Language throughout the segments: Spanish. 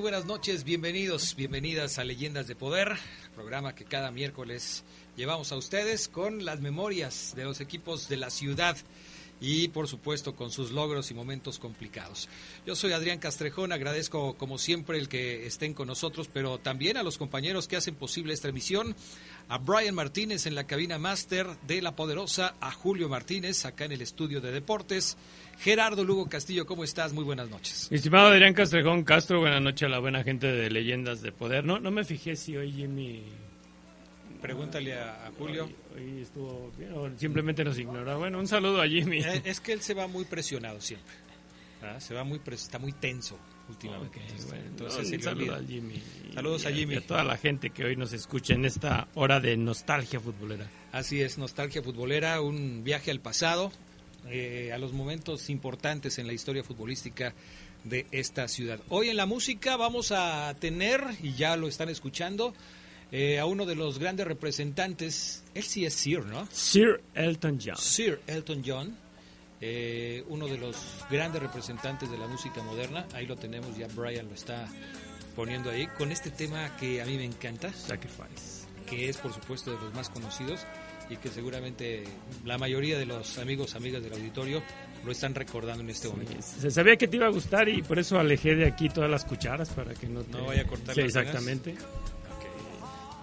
Buenas noches, bienvenidos, bienvenidas a Leyendas de Poder, programa que cada miércoles llevamos a ustedes con las memorias de los equipos de la ciudad y por supuesto con sus logros y momentos complicados. Yo soy Adrián Castrejón, agradezco como siempre el que estén con nosotros, pero también a los compañeros que hacen posible esta emisión, a Brian Martínez en la cabina máster de La Poderosa, a Julio Martínez acá en el estudio de deportes Gerardo Lugo Castillo, ¿cómo estás? Muy buenas noches. estimado Adrián Castrejón Castro, buenas noches a la buena gente de Leyendas de Poder. No, no me fijé si hoy Jimmy... Pregúntale a, Julio. Hoy, estuvo bien, o simplemente nos ignora. Bueno, un saludo a Jimmy. Eh, es que él se va muy presionado siempre. Se va muy está muy tenso últimamente. Entonces, un saludo a Jimmy. Saludos a Jimmy. Y a toda la gente que hoy nos escucha en esta hora de nostalgia futbolera. Así es, nostalgia futbolera, un viaje al pasado, eh, a los momentos importantes en la historia futbolística de esta ciudad. Hoy en la música vamos a tener, y ya lo están escuchando, eh, a uno de los grandes representantes, él sí es Sir, ¿no? Sir Elton John. Sir Elton John, eh, uno de los grandes representantes de la música moderna, ahí lo tenemos, ya Brian lo está poniendo ahí, con este tema que a mí me encanta, Sacrifice, que es por supuesto de los más conocidos y que seguramente la mayoría de los amigos, amigas del auditorio lo están recordando en este momento. Se sabía que te iba a gustar y por eso alejé de aquí todas las cucharas para que no te... No vaya a cortar sí, exactamente.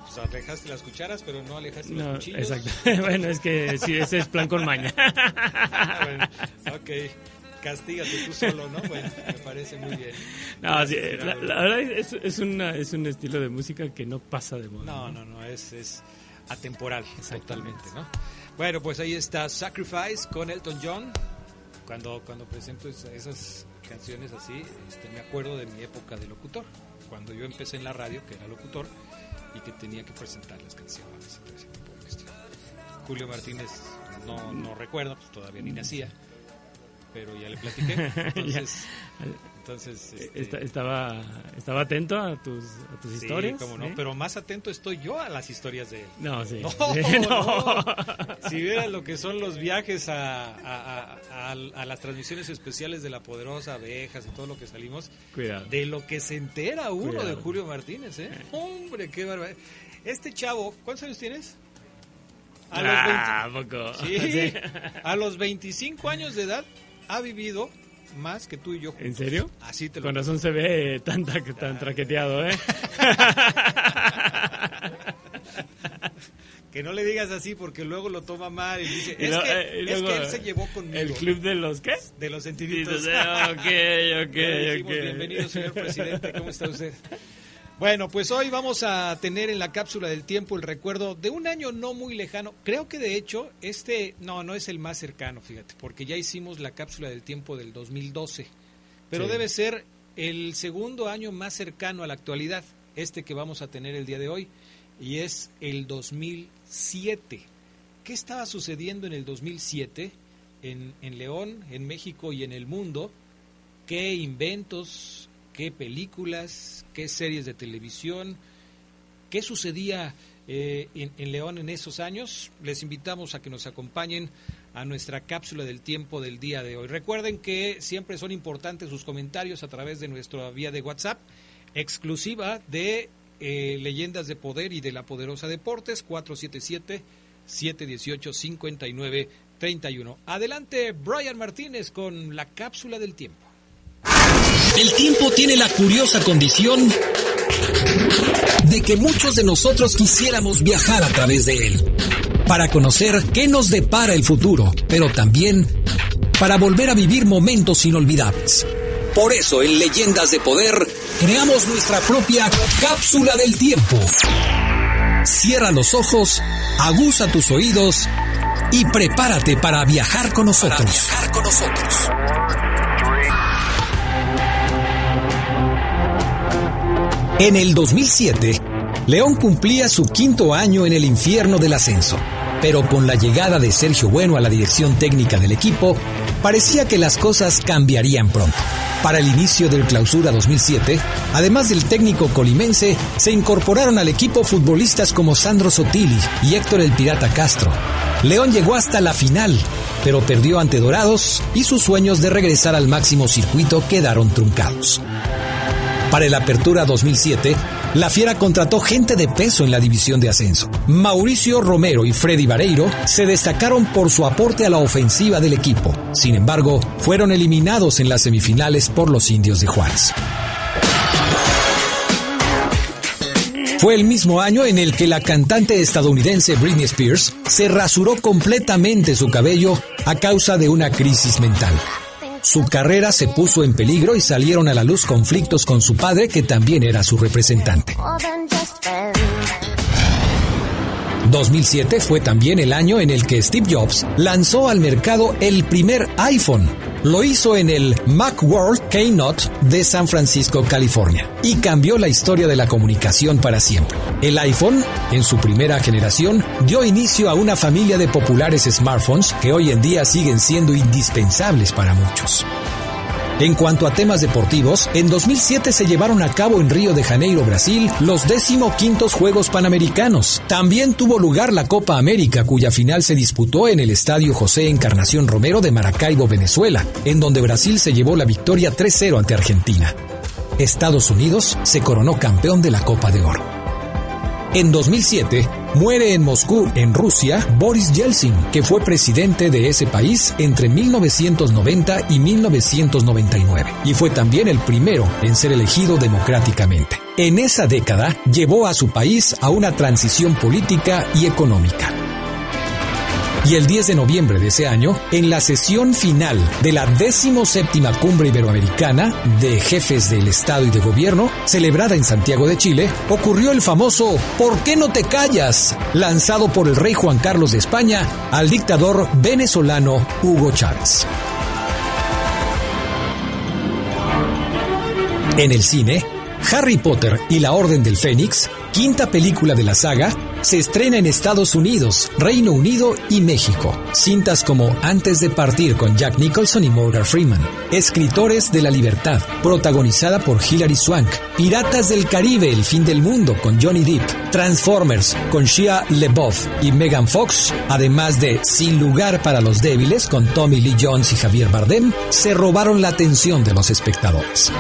Pues alejaste las cucharas, pero no alejaste los cuchillos. Exacto. bueno, es que sí, ese es plan con maña. bueno, ok castígate tú solo, ¿no? Bueno, me parece muy bien. No, sí, la, verdad es, es, una, es un estilo de música que no pasa de moda. No, no, no, es, es, atemporal, exactamente, ¿no? Bueno, pues ahí está Sacrifice con Elton John. Cuando, cuando presento esas canciones así, este, me acuerdo de mi época de locutor, cuando yo empecé en la radio, que era locutor, y que tenía que presentar las canciones y todo ese tipo de cuestiones. Julio Martínez no, no recuerdo, pues todavía ni nacía, pero ya le platiqué. Entonces, entonces, eh, este, estaba, estaba atento a tus, a tus historias. no, pero más atento estoy yo a las historias de él. No, sí. No, Si vieran lo que son los viajes a, a, a, las transmisiones especiales de La Poderosa, Abejas y todo lo que salimos, Cuidado. de lo que se entera uno de Julio Martínez, ¿eh? Hombre, qué barbaridad. Este chavo, ¿cuántos años tienes? A los ah, poco. Sí, a los 25 años de edad ha vivido más que tú y yo. ¿En serio? Así te lo Con razón se ve tan, tan traqueteado, ¿eh? que no le digas así porque luego lo toma mal y dice, es, que, eh, es que, él se llevó conmigo. ¿El club de los qué? De los sentiditos. ok, ok, ok. Bienvenido, señor presidente, ¿cómo está usted? Bueno, pues hoy vamos a tener en la cápsula del tiempo el recuerdo de un año no muy lejano. Creo que de hecho este, no, no es el más cercano, fíjate, porque ya hicimos la cápsula del tiempo del 2012, pero debe ser el segundo año más cercano a la actualidad, este que vamos a tener el día de hoy, y es el 2007. ¿Qué estaba sucediendo en el 2007 en, en León, en México y en el mundo? ¿Qué inventos, qué películas, qué series de televisión, qué sucedía eh, en, León en esos años. Les invitamos a que nos acompañen a nuestra cápsula del tiempo del día de hoy. Recuerden que siempre son importantes sus comentarios a través de nuestra vía de WhatsApp, exclusiva de eh, Leyendas de Poder y de la Poderosa Deportes, 477-718-5931. Adelante, Brian Martínez con la cápsula del tiempo. El tiempo tiene la curiosa condición de que muchos de nosotros quisiéramos viajar a través de él, para conocer qué nos depara el futuro, pero también para volver a vivir momentos inolvidables. Por eso en Leyendas de Poder creamos nuestra propia cápsula del tiempo. Cierra los ojos, aguza tus oídos y prepárate para viajar con nosotros. Para viajar con nosotros. En el 2007, León cumplía su quinto año en el infierno del ascenso, pero con la llegada de Sergio Bueno a la dirección técnica del equipo, parecía que las cosas cambiarían pronto. Para el inicio del clausura 2007, además del técnico colimense, se incorporaron al equipo futbolistas como Sandro Sotili y Héctor el Pirata Castro. León llegó hasta la final, pero perdió ante Dorados y sus sueños de regresar al máximo circuito quedaron truncados. Para el Apertura 2007, la Fiera contrató gente de peso en la división de ascenso. Mauricio Romero y Freddy Vareiro se destacaron por su aporte a la ofensiva del equipo. Sin embargo, fueron eliminados en las semifinales por los indios de Juárez. Fue el mismo año en el que la cantante estadounidense Britney Spears se rasuró completamente su cabello a causa de una crisis mental. Su carrera se puso en peligro y salieron a la luz conflictos con su padre, que también era su representante. 2007 fue también el año en el que Steve Jobs lanzó al mercado el primer iPhone. Lo hizo en el Macworld Keynote de San Francisco, California, y cambió la historia de la comunicación para siempre. El iPhone, en su primera generación, dio inicio a una familia de populares smartphones que hoy en día siguen siendo indispensables para muchos. En cuanto a temas deportivos, en 2007 se llevaron a cabo en Río de Janeiro, Brasil, los quintos Juegos Panamericanos. También tuvo lugar la Copa América, cuya final se disputó en el Estadio José Encarnación Romero de Maracaibo, Venezuela, en donde Brasil se llevó la victoria 3-0 ante Argentina. Estados Unidos se coronó campeón de la Copa de Oro. En 2007, muere en Moscú, en Rusia, Boris Yeltsin, que fue presidente de ese país entre 1990 y 1999, y fue también el primero en ser elegido democráticamente. En esa década, llevó a su país a una transición política y económica y el 10 de noviembre de ese año, en la sesión final de la 17 Cumbre Iberoamericana de Jefes del Estado y de Gobierno, celebrada en Santiago de Chile, ocurrió el famoso ¿Por qué no te callas? lanzado por el rey Juan Carlos de España al dictador venezolano Hugo Chávez. En el cine, Harry Potter y la Orden del Fénix, quinta película de la saga, se estrena en Estados Unidos, Reino Unido y México. Cintas como Antes de partir con Jack Nicholson y Morgan Freeman, Escritores de la Libertad, protagonizada por Hilary Swank, Piratas del Caribe, El fin del mundo con Johnny Depp, Transformers con Shia LeBeouf y Megan Fox, además de Sin lugar para los débiles con Tommy Lee Jones y Javier Bardem, se robaron la atención de los espectadores.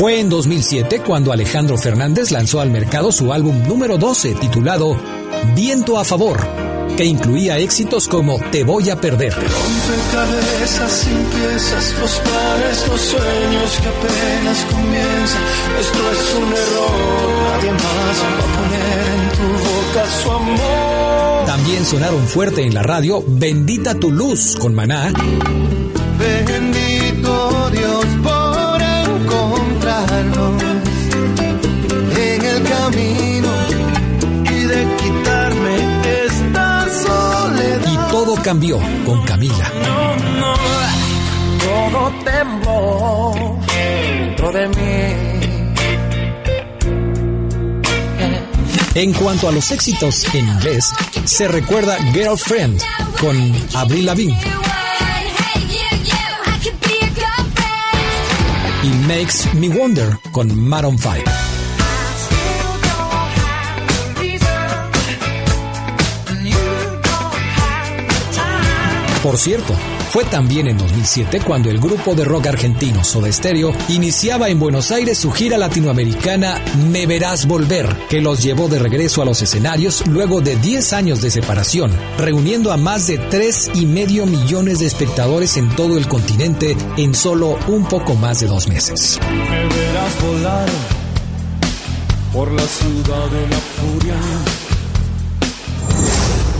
Fue en 2007 cuando Alejandro Fernández lanzó al mercado su álbum número 12 titulado Viento a favor, que incluía éxitos como Te voy a perder. Rompecabezas sin piezas, los planes, los sueños que apenas comienzan. Esto es un error, nadie más va a poner en tu boca su amor. También sonaron fuerte en la radio Bendita tu luz con Maná. Cambió con Camila. No, no, todo tembló dentro de mí. En cuanto a los éxitos en inglés, se recuerda Girlfriend con Avril Lavigne y Makes Me Wonder con Maroon 5. Por cierto, fue también en 2007 cuando el grupo de rock argentino Soda Stereo iniciaba en Buenos Aires su gira latinoamericana Me Verás Volver, que los llevó de regreso a los escenarios luego de 10 años de separación, reuniendo a más de 3 y medio millones de espectadores en todo el continente en solo un poco más de dos meses. Me verás volar por la ciudad de la furia.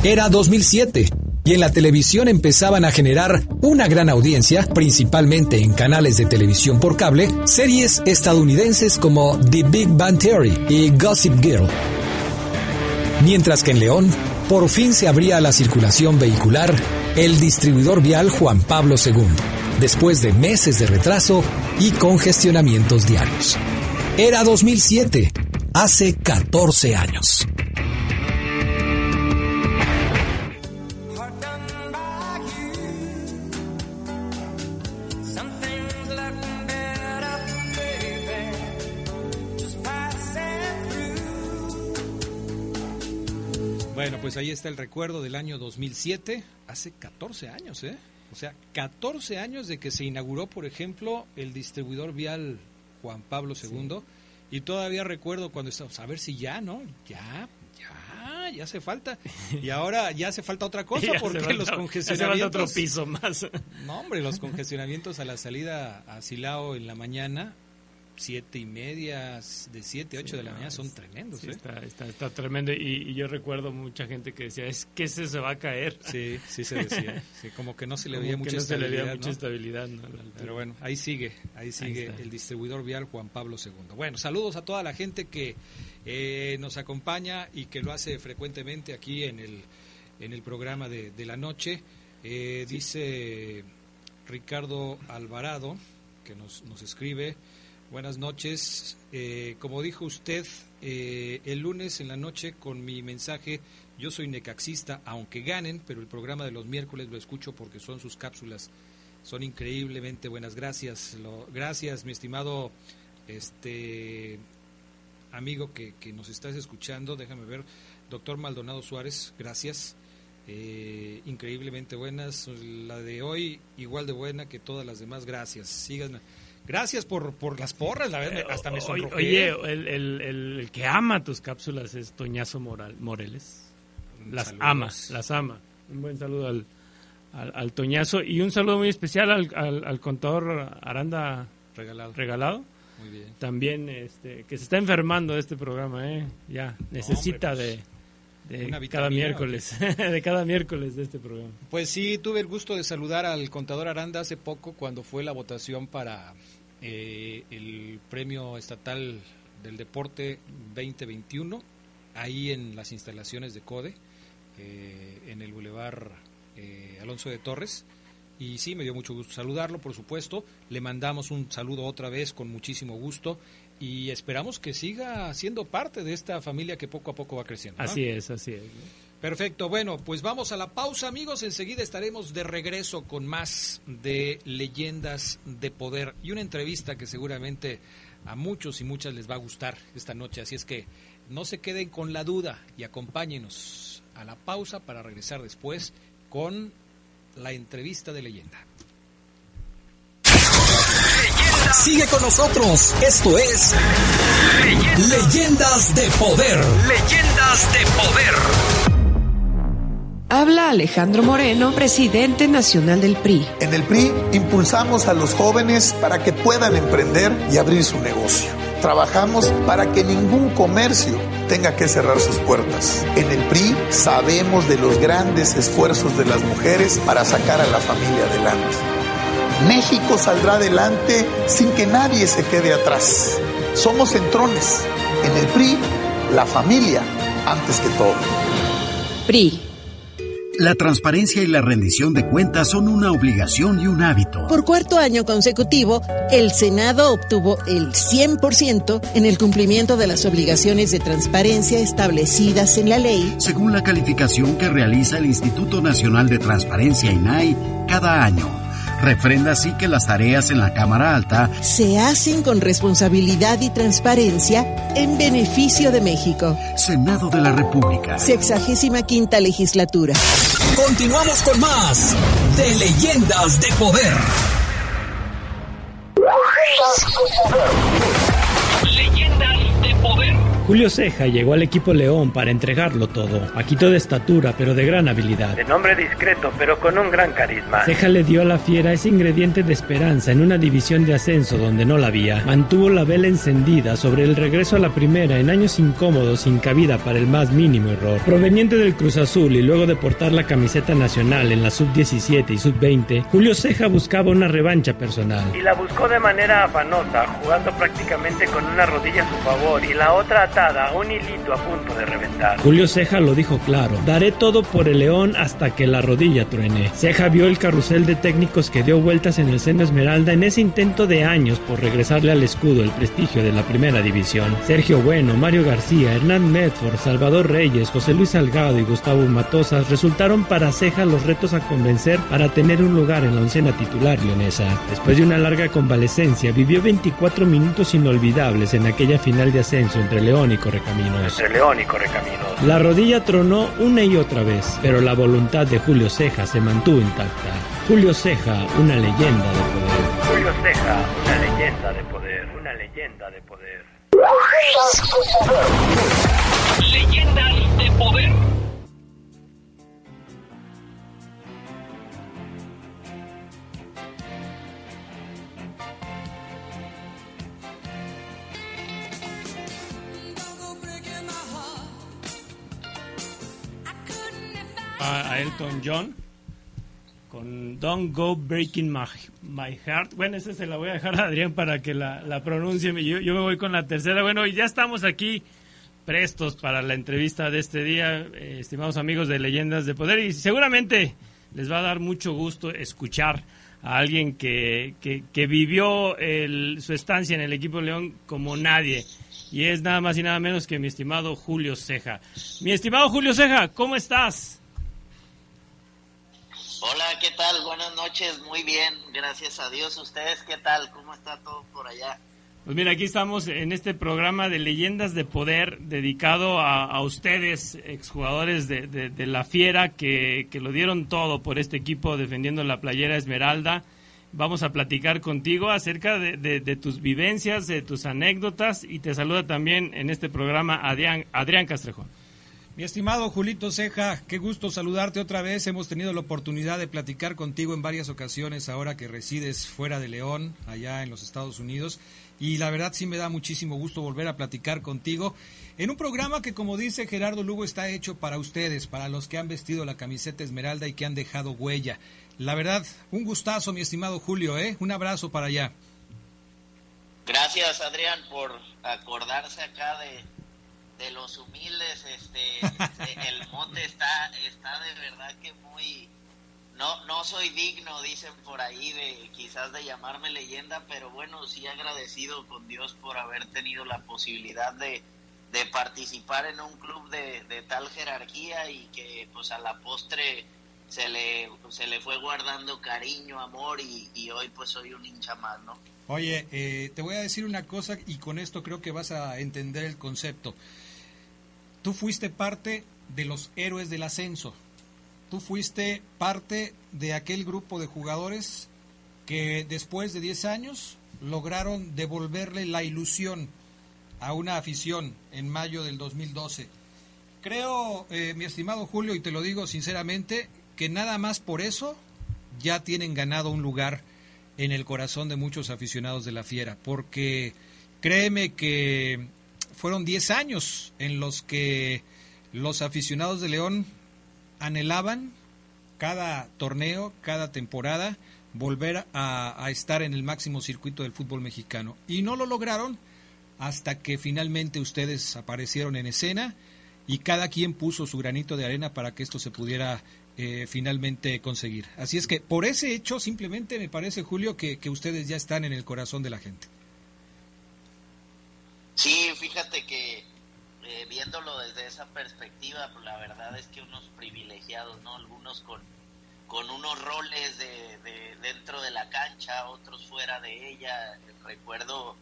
Era 2007 y en la televisión empezaban a generar una gran audiencia, principalmente en canales de televisión por cable, series estadounidenses como The Big Bang Theory y Gossip Girl. Mientras que en León, por fin se abría la circulación vehicular el distribuidor vial Juan Pablo II, después de meses de retraso y congestionamientos diarios. Era 2007, hace 14 años. Pues ahí está el recuerdo del año 2007, hace 14 años, ¿eh? O sea, 14 años de que se inauguró, por ejemplo, el distribuidor vial Juan Pablo II. Y todavía recuerdo cuando estábamos, a ver si ya, ¿no? Ya, ya, ya hace falta. Y ahora ya hace falta otra cosa porque falta- los congestionamientos... otro piso más. No, hombre, los congestionamientos a la salida a Silao en la mañana, siete y media, de siete, ocho de la mañana, son tremendos, Sí, ¿eh? está, está, está tremendo. Y, y yo recuerdo mucha gente que decía, es que ese se va a caer. Sí, sí se decía. Sí, como que no se le veía mucha no se le veía estabilidad, Pero bueno, ahí sigue, ahí sigue el distribuidor vial Juan Pablo II. Bueno, saludos a toda la gente que eh, nos acompaña y que lo hace frecuentemente aquí en el, en el programa de, de la noche. Eh, Dice Ricardo Alvarado, que nos, nos escribe, buenas noches. Eh, como dijo usted, eh, el lunes en la noche con mi mensaje, yo soy necaxista, aunque ganen, pero el programa de los miércoles lo escucho porque son sus cápsulas son increíblemente buenas. Gracias, gracias, mi estimado este amigo que, que nos estás escuchando. Déjame ver, doctor Maldonado Suárez, gracias. Eh, increíblemente buenas. La de hoy, igual de buena que todas las demás. Gracias. Sigan. Gracias por, por las porras, la verdad, hasta me sonrojé. Oye, el, el- el- el que ama tus cápsulas es Toñazo Moral, Moreles. Las Saludos. ama, las ama. Un buen saludo al, al, al Toñazo y un saludo muy especial al, al, al contador Aranda Regalado. Regalado. Muy bien. También este, que se está enfermando de este programa, ¿eh? Ya, necesita hombre, de, cada miércoles, de cada miércoles de este programa. Pues sí, tuve el gusto de saludar al contador Aranda hace poco cuando fue la votación para eh, el premio estatal del deporte 2021, ahí en las instalaciones de CODE, eh, en el Boulevard eh, Alonso de Torres. Y sí, me dio mucho gusto saludarlo, por supuesto. Le mandamos un saludo otra vez con muchísimo gusto y esperamos que siga siendo parte de esta familia que poco a poco va creciendo. ¿no? Así es, así es. Perfecto, bueno, pues vamos a la pausa amigos, enseguida estaremos de regreso con más de leyendas de poder y una entrevista que seguramente a muchos y muchas les va a gustar esta noche, así es que no se queden con la duda y acompáñenos a la pausa para regresar después con la entrevista de leyenda. Sigue con nosotros. Esto es Leyendas de Poder. Leyendas de Poder. Habla Alejandro Moreno, presidente nacional del PRI. En el PRI impulsamos a los jóvenes para que puedan emprender y abrir su negocio. Trabajamos para que ningún comercio tenga que cerrar sus puertas. En el PRI sabemos de los grandes esfuerzos de las mujeres para sacar a la familia adelante. México saldrá adelante sin que nadie se quede atrás. Somos centrones. En el PRI, la familia antes que todo. PRI. La transparencia y la rendición de cuentas son una obligación y un hábito. Por cuarto año consecutivo, el Senado obtuvo el 100% en el cumplimiento de las obligaciones de transparencia establecidas en la ley. Según la calificación que realiza el Instituto Nacional de Transparencia INAI cada año. Refrenda así que las tareas en la Cámara Alta se hacen con responsabilidad y transparencia en beneficio de México. Senado de la República. Sexagésima quinta legislatura. Continuamos con más de Leyendas de Poder. Leyendas de Poder. Julio Ceja llegó al equipo León para entregarlo todo. Paquito de estatura, pero de gran habilidad. De nombre discreto, pero con un gran carisma. Ceja le dio a la fiera ese ingrediente de esperanza en una división de ascenso donde no la había. Mantuvo la vela encendida sobre el regreso a la primera en años incómodos sin cabida para el más mínimo error. Proveniente del Cruz Azul y luego de portar la camiseta nacional en la sub-17 y sub-20, Julio Ceja buscaba una revancha personal. Y la buscó de manera afanosa, jugando prácticamente con una rodilla a su favor y la otra un hilito a punto de reventar. Julio Ceja lo dijo claro, daré todo por el león hasta que la rodilla truene. Ceja vio el carrusel de técnicos que dio vueltas en el seno Esmeralda en ese intento de años por regresarle al escudo el prestigio de la primera división. Sergio Bueno, Mario García, Hernán Medford, Salvador Reyes, José Luis Salgado y Gustavo Matosas resultaron para Ceja los retos a convencer para tener un lugar en la oncena titular leonesa. Después de una larga convalecencia, vivió 24 minutos inolvidables en aquella final de ascenso entre León y Correcaminos. Entre León y Correcaminos. La rodilla tronó una y otra vez, pero la voluntad de Julio Ceja se mantuvo intacta. Julio Ceja, una leyenda de poder. Julio Ceja, una leyenda de poder. Una leyenda de poder. Leyendas de poder. A, Elton John con Don't Go Breaking My, Heart. Bueno, esa se la voy a dejar a Adrián para que la, pronuncie. Yo, yo, me voy con la tercera. Bueno, y ya estamos aquí prestos para la entrevista de este día, eh, estimados amigos de Leyendas de Poder. Y seguramente les va a dar mucho gusto escuchar a alguien que, que, vivió su estancia en el equipo León como nadie. Y es nada más y nada menos que mi estimado Julio Ceja. Mi estimado Julio Ceja, ¿cómo estás? Hola, ¿qué tal? Buenas noches, muy bien, gracias a Dios. ¿Ustedes qué tal? ¿Cómo está todo por allá? Pues mira, aquí estamos en este programa de Leyendas de Poder dedicado a, ustedes, exjugadores de, de, La Fiera, que, lo dieron todo por este equipo defendiendo la playera Esmeralda. Vamos a platicar contigo acerca de, de, tus vivencias, de tus anécdotas y te saluda también en este programa Adrián, Adrián Castrejón. Mi estimado Julito Ceja, qué gusto saludarte otra vez. Hemos tenido la oportunidad de platicar contigo en varias ocasiones ahora que resides fuera de León, allá en los Estados Unidos. Y la verdad sí me da muchísimo gusto volver a platicar contigo en un programa que, como dice Gerardo Lugo, está hecho para ustedes, para los que han vestido la camiseta esmeralda y que han dejado huella. La verdad, un gustazo, mi estimado Julio, ¿eh? Un abrazo para allá. Gracias, Adrián, por acordarse acá de, de los humildes, este, este, el mote está, está de verdad que muy, no, no soy digno, dicen por ahí, de quizás de llamarme leyenda, pero bueno, sí agradecido con Dios por haber tenido la posibilidad de, de participar en un club de, de, tal jerarquía y que pues a la postre se le, se le fue guardando cariño, amor y, y hoy pues soy un hincha más, ¿no? Oye, eh, te voy a decir una cosa y con esto creo que vas a entender el concepto. Tú fuiste parte de los héroes del ascenso. Tú fuiste parte de aquel grupo de jugadores que después de 10 años lograron devolverle la ilusión a una afición en mayo del 2012. Creo, eh, mi estimado Julio, y te lo digo sinceramente, que nada más por eso ya tienen ganado un lugar en el corazón de muchos aficionados de la fiera, porque créeme que fueron 10 años en los que los aficionados de León anhelaban cada torneo, cada temporada, volver a, estar en el máximo circuito del fútbol mexicano. Y no lo lograron hasta que finalmente ustedes aparecieron en escena y cada quien puso su granito de arena para que esto se pudiera eh, finalmente conseguir. Así es que por ese hecho simplemente me parece, Julio, que ustedes ya están en el corazón de la gente. Sí, fíjate que eh, viéndolo desde esa perspectiva, pues la verdad es que unos privilegiados, ¿no? Algunos con, con unos roles de, de, dentro de la cancha, otros fuera de ella. Recuerdo,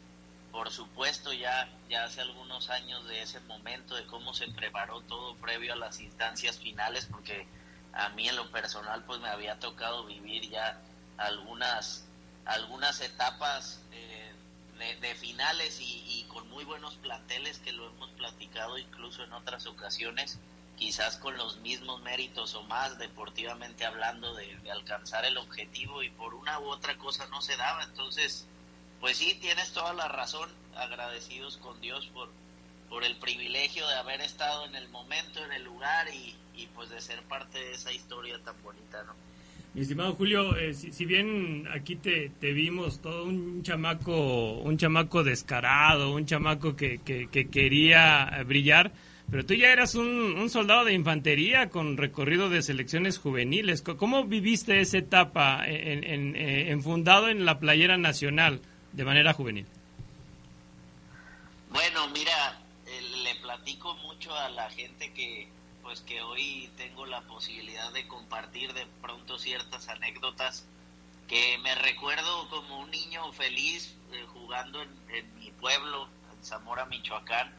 por supuesto, ya, ya hace algunos años de ese momento, de cómo se preparó todo previo a las instancias finales, porque a mí en lo personal pues me había tocado vivir ya algunas, algunas etapas eh, de, finales y, y con muy buenos planteles que lo hemos platicado incluso en otras ocasiones quizás con los mismos méritos o más deportivamente hablando de, alcanzar el objetivo y por una u otra cosa no se daba. Entonces, pues sí, tienes toda la razón, agradecidos con Dios por, por el privilegio de haber estado en el momento, en el lugar y, pues de ser parte de esa historia tan bonita, ¿no? Mi estimado Julio, eh, si, bien aquí te, te, vimos todo un chamaco, un chamaco descarado, un chamaco que, que, que quería brillar, pero tú ya eras un, soldado de infantería con recorrido de selecciones juveniles. ¿Cómo viviste esa etapa en, en, fundado en la playera nacional de manera juvenil? Bueno, mira, eh, le platico mucho a la gente que pues que hoy tengo la posibilidad de compartir de pronto ciertas anécdotas que me recuerdo como un niño feliz eh, jugando en, mi pueblo, en Zamora, Michoacán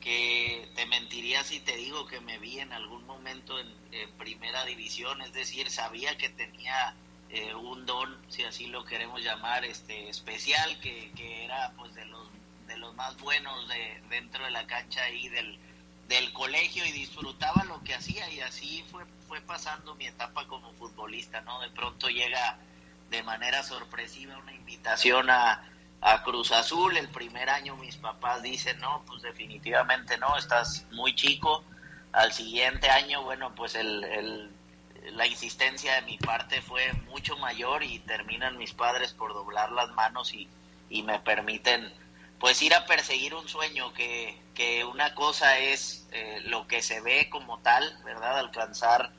que te mentiría si te digo que me vi en algún momento en, primera división, es decir, sabía que tenía eh, un don, si así lo queremos llamar, este especial, que, que era pues de los de los más buenos de, dentro de la cancha ahí del, del colegio y disfrutaba lo que hacía y así fue, fue pasando mi etapa como futbolista, ¿no? De pronto llega de manera sorpresiva una invitación a, a Cruz Azul. El primer año mis papás dicen, no, pues definitivamente no, estás muy chico. Al siguiente año, bueno, pues el, la insistencia de mi parte fue mucho mayor y terminan mis padres por doblar las manos y, y me permiten pues ir a perseguir un sueño que, que una cosa es eh, lo que se ve como tal, ¿verdad? Alcanzar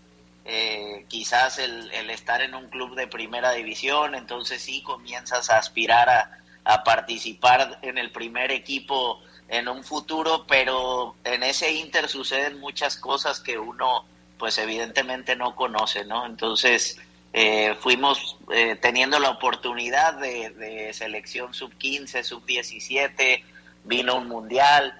eh, quizás el, el, estar en un club de primera división, entonces sí comienzas a aspirar a, a participar en el primer equipo en un futuro, pero en ese Inter suceden muchas cosas que uno pues evidentemente no conoce, ¿no? Entonces eh, fuimos eh, teniendo la oportunidad de, selección sub-15, sub-17, vino un mundial,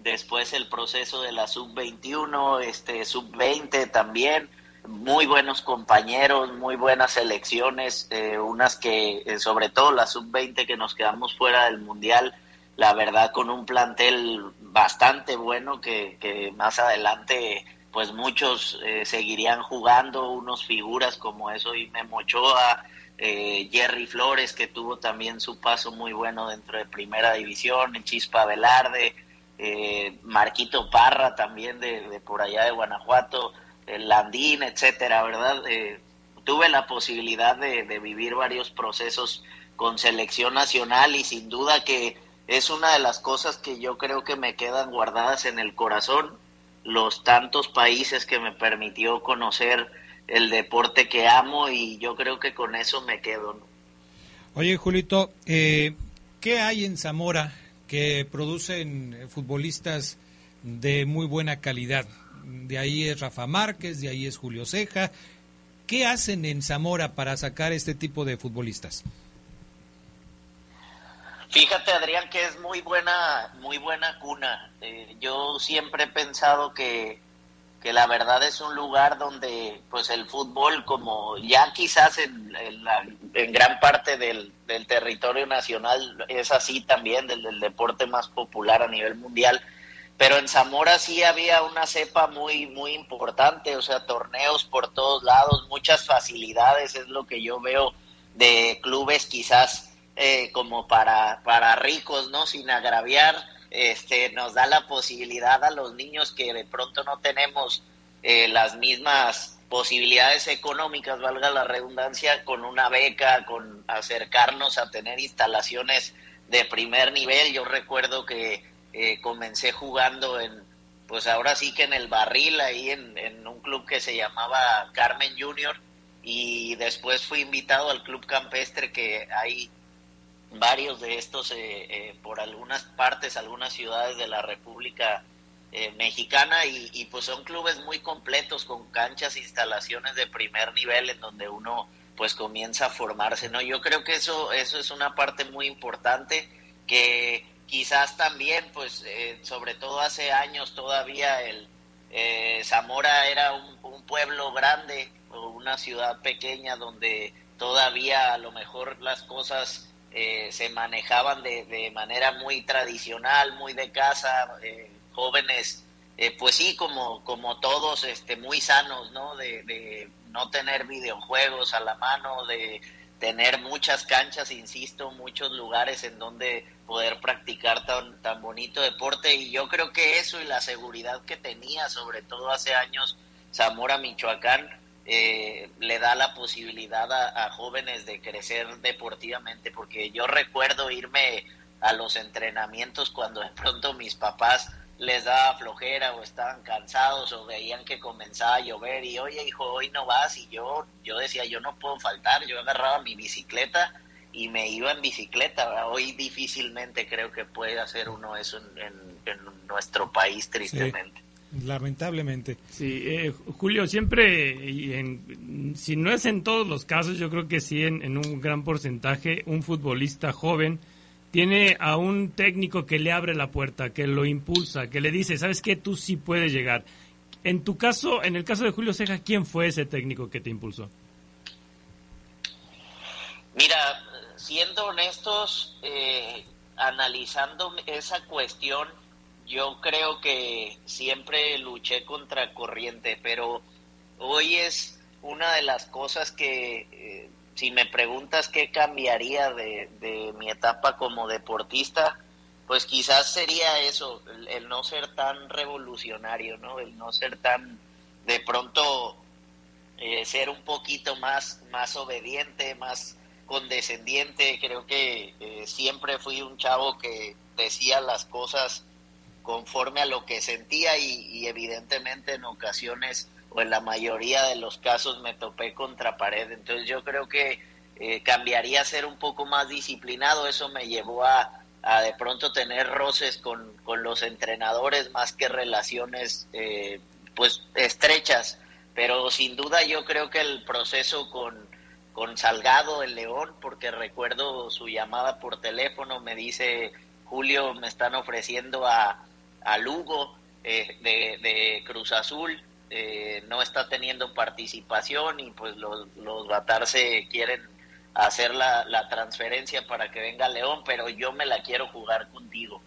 después el proceso de la sub-21, este sub-20 también, muy buenos compañeros, muy buenas selecciones, eh, unas que, eh, sobre todo la sub-20 que nos quedamos fuera del Mundial, la verdad con un plantel bastante bueno que, que más adelante pues muchos eh, seguirían jugando, unos figuras como eso y Memo Ochoa, Jerry Flores que tuvo también su paso muy bueno dentro de primera división, Chispa Velarde, Marquito Parra también de, por allá de Guanajuato, el Landín, etcétera, ¿verdad? Eh, tuve la posibilidad de, vivir varios procesos con selección nacional y sin duda que es una de las cosas que yo creo que me quedan guardadas en el corazón, los tantos países que me permitió conocer el deporte que amo y yo creo que con eso me quedo. Oye, Julito, eh, ¿qué hay en Zamora que producen futbolistas de muy buena calidad? de ahí es Rafa Márquez, de ahí es Julio Ceja. ¿Qué hacen en Zamora para sacar este tipo de futbolistas? Fíjate Adrián que es muy buena, muy buena cuna. Eh, yo siempre he pensado que, que la verdad es un lugar donde pues el fútbol como ya quizás en, en, gran parte del, del, territorio nacional es así también, del deporte más popular a nivel mundial, pero en Zamora sí había una cepa muy muy importante, o sea, torneos por todos lados, muchas facilidades, es lo que yo veo de clubes quizás eh, como para, para ricos, ¿no? Sin agraviar, este, nos da la posibilidad a los niños que de pronto no tenemos eh, las mismas posibilidades económicas, valga la redundancia, con una beca, con acercarnos a tener instalaciones de primer nivel. Yo recuerdo que eh, comencé jugando en, pues ahora sí que en el barril, ahí en, un club que se llamaba Carmen Junior, y después fui invitado al club campestre que hay varios de estos eh, eh, por algunas partes, algunas ciudades de la República eh, mexicana y, y, pues son clubes muy completos con canchas, instalaciones de primer nivel en donde uno pues comienza a formarse, ¿no? Yo creo que eso, eso es una parte muy importante que quizás también, pues, eh, sobre todo hace años todavía el eh, Zamora era un, pueblo grande o una ciudad pequeña donde todavía a lo mejor las cosas eh, se manejaban de, de, manera muy tradicional, muy de casa, jóvenes, pues sí, como, como todos, este, muy sanos, ¿no? De, de no tener videojuegos a la mano, de tener muchas canchas, insisto, muchos lugares en donde poder practicar tan, tan bonito deporte y yo creo que eso y la seguridad que tenía, sobre todo hace años, Zamora, Michoacán, eh, le da la posibilidad a, jóvenes de crecer deportivamente, porque yo recuerdo irme a los entrenamientos cuando de pronto mis papás les daba flojera o estaban cansados o veían que comenzaba a llover y oye hijo hoy no vas y yo yo decía yo no puedo faltar yo agarraba mi bicicleta y me iba en bicicleta hoy difícilmente creo que puede hacer uno eso en, nuestro país tristemente lamentablemente sí eh, Julio siempre en, si no es en todos los casos yo creo que sí en, en un gran porcentaje un futbolista joven tiene a un técnico que le abre la puerta, que lo impulsa, que le dice, ¿sabes qué? Tú sí puedes llegar. En tu caso, en el caso de Julio Ceja, ¿quién fue ese técnico que te impulsó? Mira, siendo honestos, eh, analizando esa cuestión, yo creo que siempre luché contra corriente, pero hoy es una de las cosas que eh, si me preguntas qué cambiaría de, mi etapa como deportista, pues quizás sería eso, el, no ser tan revolucionario, ¿no? El no ser tan, de pronto, eh, ser un poquito más, más obediente, más condescendiente. Creo que eh, siempre fui un chavo que decía las cosas conforme a lo que sentía y evidentemente en ocasiones o en la mayoría de los casos me topé contra pared. Entonces yo creo que eh, cambiaría a ser un poco más disciplinado. Eso me llevó a, de pronto tener roces con, con, los entrenadores más que relaciones eh, pues estrechas. Pero sin duda yo creo que el proceso con, con Salgado, el León, porque recuerdo su llamada por teléfono, me dice, Julio, me están ofreciendo a, a Lugo eh, de, de Cruz Azul eh, no está teniendo participación y pues los, los Batarse quieren hacer la, transferencia para que venga León, pero yo me la quiero jugar contigo.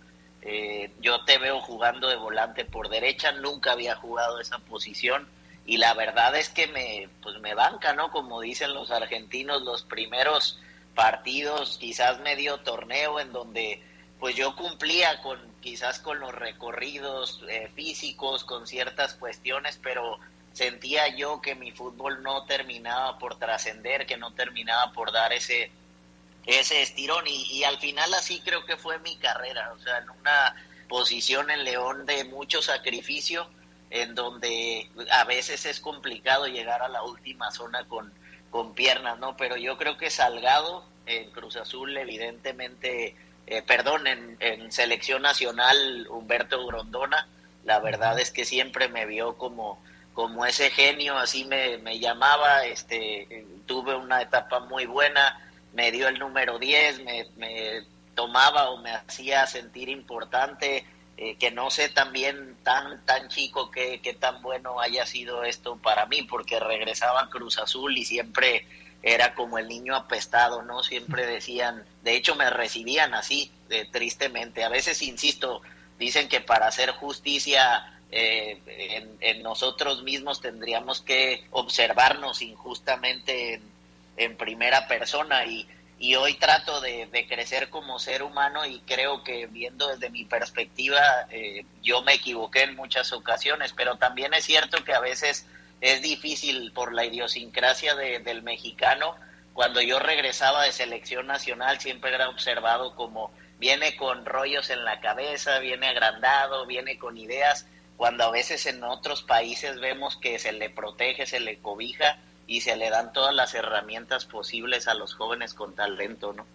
Eh, yo te veo jugando de volante por derecha, nunca había jugado esa posición y la verdad es que me, pues me banca, ¿no? Como dicen los argentinos, los primeros partidos, quizás medio torneo en donde pues yo cumplía con quizás con los recorridos eh, físicos, con ciertas cuestiones, pero sentía yo que mi fútbol no terminaba por trascender, que no terminaba por dar ese ese estirón y, y, al final así creo que fue mi carrera, o sea, en una posición en León de mucho sacrificio, en donde a veces es complicado llegar a la última zona con, con piernas, ¿no? Pero yo creo que Salgado en Cruz Azul evidentemente eh, perdón, en, selección nacional Humberto Grondona, la verdad es que siempre me vio como, como ese genio, así me, me llamaba, este, tuve una etapa muy buena, me dio el número 10, me, me tomaba o me hacía sentir importante, eh, que no sé también tan, tan chico que, que tan bueno haya sido esto para mí, porque regresaba a Cruz Azul y siempre era como el niño apestado, ¿no? Siempre decían, de hecho me recibían así, tristemente. A veces, insisto, dicen que para hacer justicia eh, en, nosotros mismos tendríamos que observarnos injustamente en, primera persona y, y hoy trato de, crecer como ser humano y creo que viendo desde mi perspectiva eh, yo me equivoqué en muchas ocasiones, pero también es cierto que a veces es difícil por la idiosincrasia del mexicano. Cuando yo regresaba de selección nacional siempre era observado como viene con rollos en la cabeza, viene agrandado, viene con ideas, cuando a veces en otros países vemos que se le protege, se le cobija y se le dan todas las herramientas posibles a los jóvenes con talento, ¿no?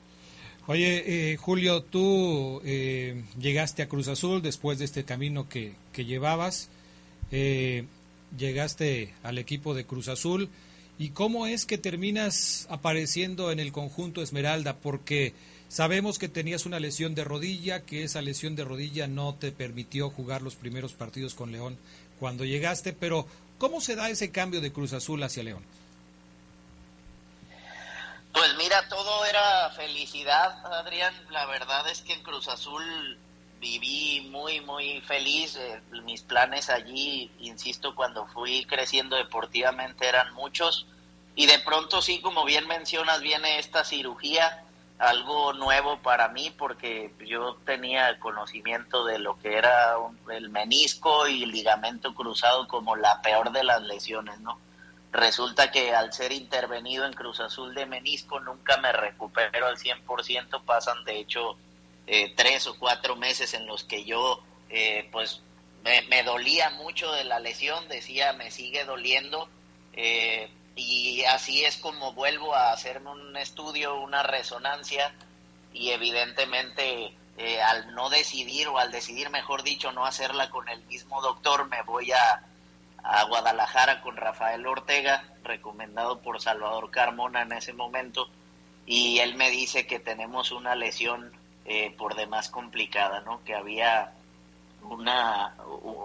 Oye, eh, Julio, tú eh, llegaste a Cruz Azul después de este camino que, que llevabas. Eh, llegaste al equipo de Cruz Azul. ¿Y cómo es que terminas apareciendo en el conjunto Esmeralda? Porque sabemos que tenías una lesión de rodilla, que esa lesión de rodilla no te permitió jugar los primeros partidos con León cuando llegaste, pero ¿cómo se da ese cambio de Cruz Azul hacia León? Pues mira, todo era felicidad, Adrián. La verdad es que en Cruz Azul viví muy, muy feliz. Eh, mis planes allí, insisto, cuando fui creciendo deportivamente eran muchos. Y de pronto sí, como bien mencionas, viene esta cirugía, algo nuevo para mí, porque yo tenía conocimiento de lo que era el menisco y ligamento cruzado como la peor de las lesiones, ¿no? Resulta que al ser intervenido en Cruz Azul de menisco nunca me recupero al 100%, pasan de hecho eh, tres o cuatro meses en los que yo eh, pues me, dolía mucho de la lesión, decía me sigue doliendo eh, y así es como vuelvo a hacerme un estudio, una resonancia y evidentemente al no decidir o al decidir mejor dicho no hacerla con el mismo doctor me voy a a Guadalajara con Rafael Ortega, recomendado por Salvador Carmona en ese momento, y él me dice que tenemos una lesión eh, por demás complicada, ¿no? Que había una,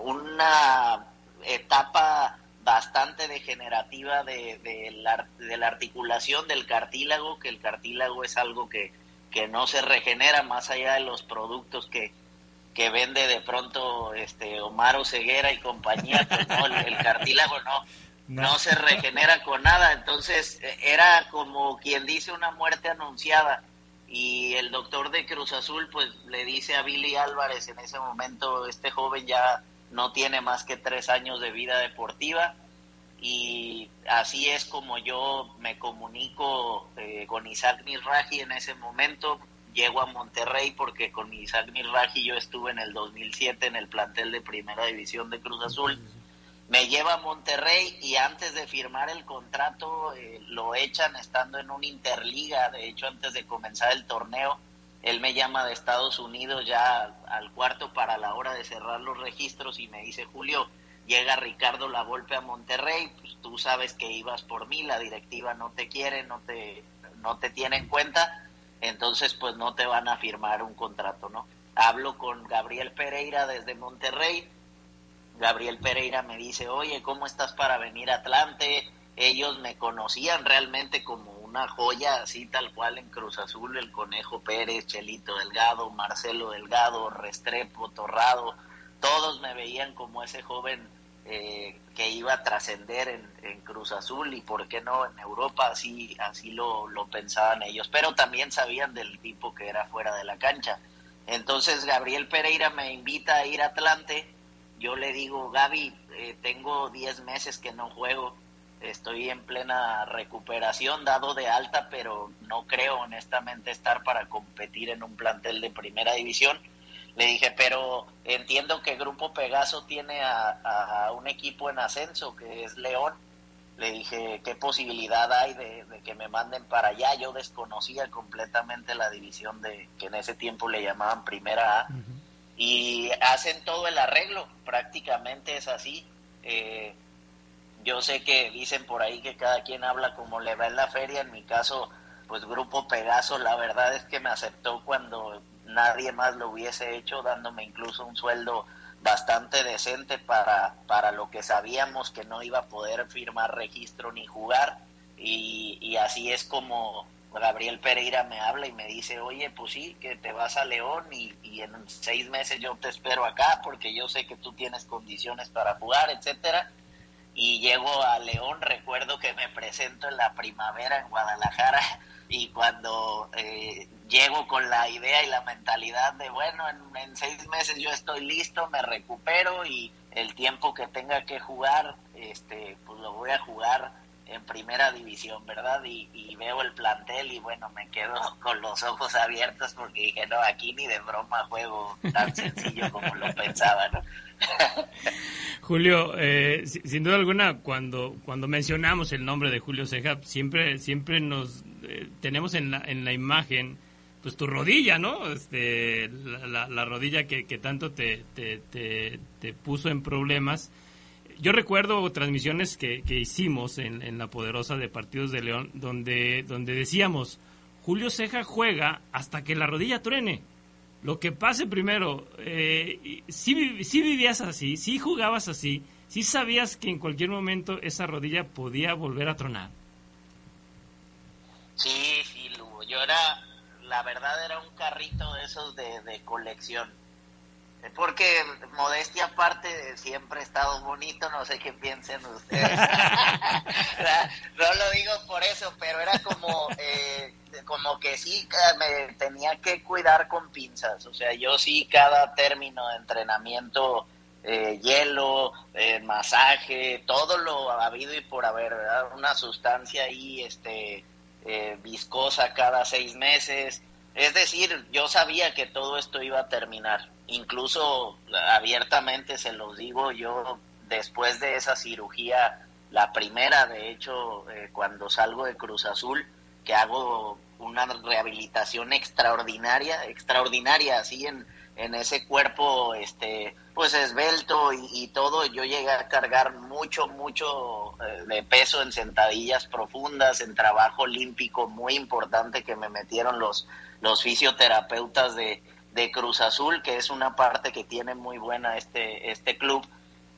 una etapa bastante degenerativa de, de, la, de la articulación del cartílago, que el cartílago es algo que, que no se regenera más allá de los productos que, que vende de pronto este Omar Ceguera y compañía, pues no, el, cartílago no, no, se regenera con nada, entonces eh, era como quien dice una muerte anunciada y el doctor de Cruz Azul pues le dice a Billy Álvarez en ese momento, este joven ya no tiene más que tres años de vida deportiva y así es como yo me comunico eh, con Isaac Mizrahi en ese momento, llego a Monterrey porque con Isaac Mirraji yo estuve en el 2007 en el plantel de primera división de Cruz Azul. Me lleva a Monterrey y antes de firmar el contrato eh, lo echan estando en una interliga, de hecho antes de comenzar el torneo, él me llama de Estados Unidos ya al cuarto para la hora de cerrar los registros y me dice, Julio, llega Ricardo La Volpe a Monterrey, pues tú sabes que ibas por mí, la directiva no te quiere, no te, no te tiene en cuenta, entonces pues no te van a firmar un contrato, ¿no? Hablo con Gabriel Pereira desde Monterrey, Gabriel Pereira me dice, oye, ¿cómo estás para venir a Atlante? Ellos me conocían realmente como una joya, así tal cual en Cruz Azul, el Conejo Pérez, Chelito Delgado, Marcelo Delgado, Restrepo, Torrado, todos me veían como ese joven eh, que iba a trascender en, Cruz Azul y por qué no en Europa, así, así lo, lo pensaban ellos, pero también sabían del tipo que era fuera de la cancha. Entonces Gabriel Pereira me invita a ir a Atlante, yo le digo, Gaby, eh, tengo 10 meses que no juego, estoy en plena recuperación, dado de alta, pero no creo honestamente estar para competir en un plantel de primera división le dije, pero entiendo que Grupo Pegaso tiene a, un equipo en ascenso, que es León. Le dije, ¿qué posibilidad hay de, que me manden para allá? Yo desconocía completamente la división de que en ese tiempo le llamaban Primera A. Y hacen todo el arreglo, prácticamente es así. Eh, yo sé que dicen por ahí que cada quien habla como le va en la feria. En mi caso, pues Grupo Pegaso, la verdad es que me aceptó cuando nadie más lo hubiese hecho, dándome incluso un sueldo bastante decente para, para lo que sabíamos que no iba a poder firmar registro ni jugar. Y, y así es como Gabriel Pereira me habla y me dice, oye, pues sí, que te vas a León y, en seis meses yo te espero acá porque yo sé que tú tienes condiciones para jugar, etcétera. Y llego a León, recuerdo que me presento en la primavera en Guadalajara y cuando eh, llego con la idea y la mentalidad de, bueno, en, seis meses yo estoy listo, me recupero y el tiempo que tenga que jugar, este, pues lo voy a jugar en primera división, ¿verdad? Y, veo el plantel y bueno, me quedo con los ojos abiertos porque dije, no, aquí ni de broma juego tan sencillo como lo pensaba, ¿no? Julio, eh, sin duda alguna, cuando, cuando mencionamos el nombre de Julio Ceja, siempre, siempre nos eh, tenemos en la, en la imagen pues tu rodilla, ¿no? Este, la, rodilla que, tanto te, te, puso en problemas. Yo recuerdo transmisiones que, hicimos en, la poderosa de Partidos de León, donde, donde decíamos, Julio Ceja juega hasta que la rodilla truene. Lo que pase primero, eh, si, vivías así, si jugabas así, si sabías que en cualquier momento esa rodilla podía volver a tronar. Sí, sí, Lugo. Yo era, la verdad, era un carrito de esos de, de colección. Porque modestia aparte, siempre he estado bonito, no sé qué piensen ustedes. no lo digo por eso, pero era como, eh, como que sí, me tenía que cuidar con pinzas. O sea, yo sí cada término de entrenamiento, eh, hielo, eh, masaje, todo lo ha habido y por haber, ¿verdad? Una sustancia ahí, este eh, viscosa cada seis meses. Es decir, yo sabía que todo esto iba a terminar. Incluso abiertamente se los digo, yo después de esa cirugía, la primera, de hecho, eh, cuando salgo de Cruz Azul, que hago una rehabilitación extraordinaria, extraordinaria, así en, en ese cuerpo este pues esbelto y, todo yo llegué a cargar mucho mucho eh, de peso en sentadillas profundas en trabajo olímpico muy importante que me metieron los los fisioterapeutas de, de Cruz Azul que es una parte que tiene muy buena este este club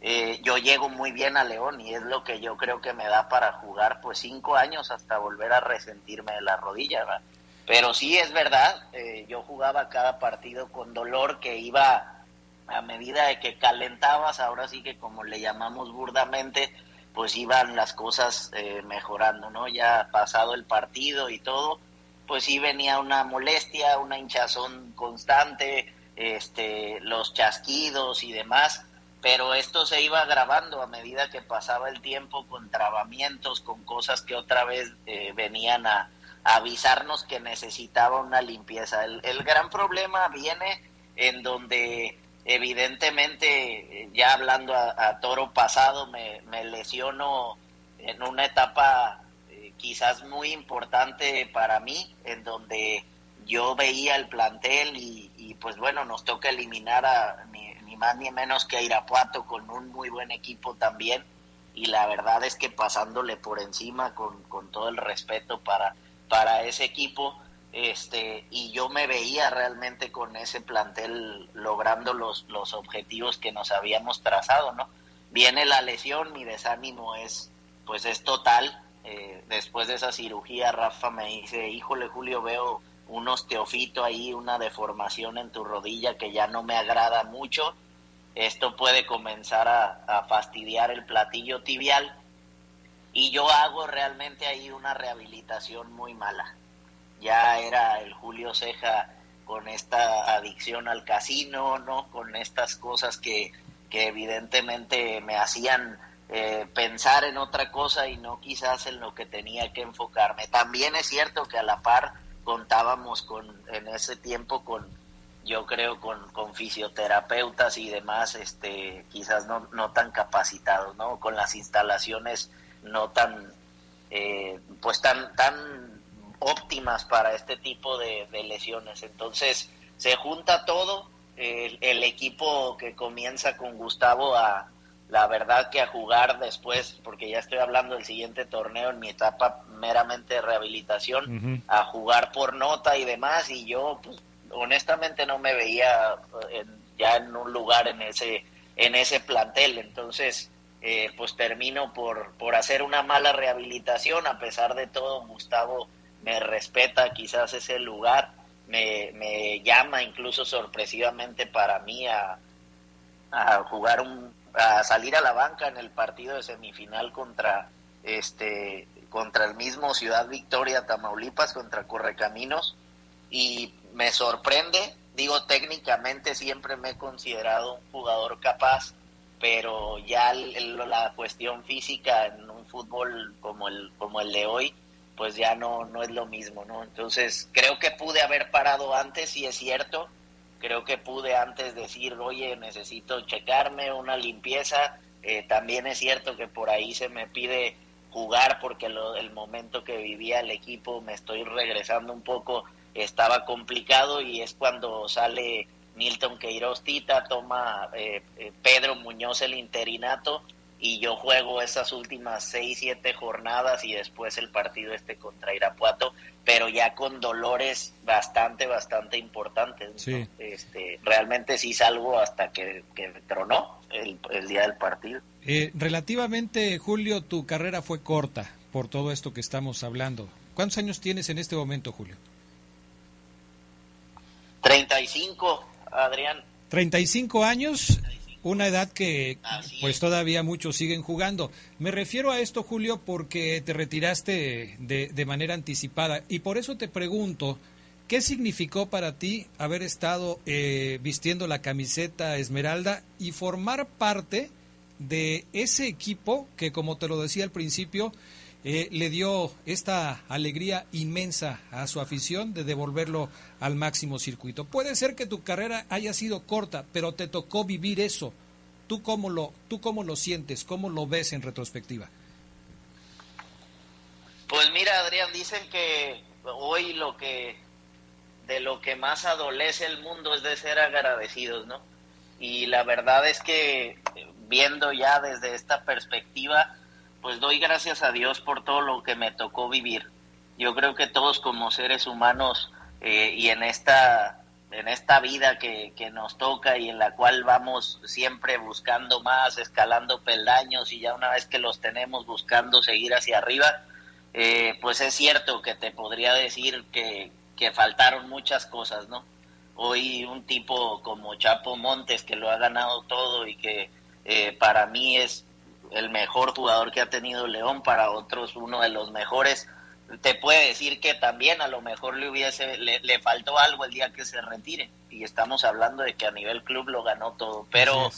eh, yo llego muy bien a León y es lo que yo creo que me da para jugar pues cinco años hasta volver a resentirme de la rodilla. Pero sí es verdad, eh, yo jugaba cada partido con dolor que iba a medida de que calentabas, ahora sí que como le llamamos burdamente, pues iban las cosas eh, mejorando, ¿no? Ya pasado el partido y todo, pues sí venía una molestia, una hinchazón constante, este, los chasquidos y demás, pero esto se iba agravando a medida que pasaba el tiempo con trabamientos, con cosas que otra vez eh, venían a, avisarnos que necesitaba una limpieza. El, gran problema viene en donde evidentemente, ya hablando a, toro pasado, me, lesiono en una etapa quizás muy importante para mí, en donde yo veía el plantel y, pues bueno, nos toca eliminar a ni, ni, más ni menos que a Irapuato con un muy buen equipo también. Y la verdad es que pasándole por encima con, con todo el respeto para para ese equipo este y yo me veía realmente con ese plantel logrando los, los objetivos que nos habíamos trazado no viene la lesión mi desánimo es pues es total eh, después de esa cirugía Rafa me dice híjole Julio veo un osteofito ahí una deformación en tu rodilla que ya no me agrada mucho esto puede comenzar a, a fastidiar el platillo tibial y yo hago realmente ahí una rehabilitación muy mala. Ya era el Julio Ceja con esta adicción al casino, ¿no? Con estas cosas que, que evidentemente me hacían eh, pensar en otra cosa y no quizás en lo que tenía que enfocarme. También es cierto que a la par contábamos con en ese tiempo con yo creo con, fisioterapeutas y demás este quizás no, no tan capacitados no con las instalaciones no tan eh, pues tan tan óptimas para este tipo de, lesiones entonces se junta todo el, equipo que comienza con Gustavo a la verdad que a jugar después porque ya estoy hablando del siguiente torneo en mi etapa meramente de rehabilitación a jugar por nota y demás y yo pues, honestamente no me veía ya en un lugar en ese en ese plantel entonces eh, pues termino por, por hacer una mala rehabilitación. A pesar de todo, Gustavo me respeta quizás ese lugar, me, me llama incluso sorpresivamente para mí a, a jugar un, a salir a la banca en el partido de semifinal contra este contra el mismo Ciudad Victoria Tamaulipas contra Correcaminos. Y me sorprende digo técnicamente siempre me he considerado un jugador capaz pero ya la cuestión física en un fútbol como el como el de hoy pues ya no no es lo mismo no entonces creo que pude haber parado antes si es cierto creo que pude antes decir oye necesito checarme una limpieza eh, también es cierto que por ahí se me pide jugar porque el momento que vivía el equipo me estoy regresando un poco estaba complicado y es cuando sale Milton Queiroz Tita, toma eh, eh, Pedro Muñoz el interinato y yo juego esas últimas seis, siete jornadas y después el partido este contra Irapuato, pero ya con dolores bastante, bastante importantes. Este, realmente sí salgo hasta que, que tronó el, el día del partido. Eh, relativamente, Julio, tu carrera fue corta por todo esto que estamos hablando. ¿Cuántos años tienes en este momento, Julio? 35, Adrián. 35 años, una edad que pues todavía muchos siguen jugando. Me refiero a esto, Julio, porque te retiraste de, de, manera anticipada y por eso te pregunto, ¿qué significó para ti haber estado eh, vistiendo la camiseta esmeralda y formar parte de ese equipo que, como te lo decía al principio, eh, le dio esta alegría inmensa a su afición de devolverlo al máximo circuito. Puede ser que tu carrera haya sido corta, pero te tocó vivir eso. ¿Tú cómo lo, tú cómo lo sientes? ¿Cómo lo ves en retrospectiva? Pues mira, Adrián, dicen que hoy lo que de lo que más adolece el mundo es de ser agradecidos, ¿no? Y la verdad es que viendo ya desde esta perspectiva, pues doy gracias a Dios por todo lo que me tocó vivir. Yo creo que todos como seres humanos eh, y en esta, en esta vida que, que, nos toca y en la cual vamos siempre buscando más, escalando peldaños y ya una vez que los tenemos buscando seguir hacia arriba, eh, pues es cierto que te podría decir que, que faltaron muchas cosas, ¿no? Hoy un tipo como Chapo Montes que lo ha ganado todo y que eh, para mí es el mejor jugador que ha tenido León, para otros uno de los mejores. Te puede decir que también a lo mejor le hubiese le, faltó algo el día que se retire y estamos hablando de que a nivel club lo ganó todo, pero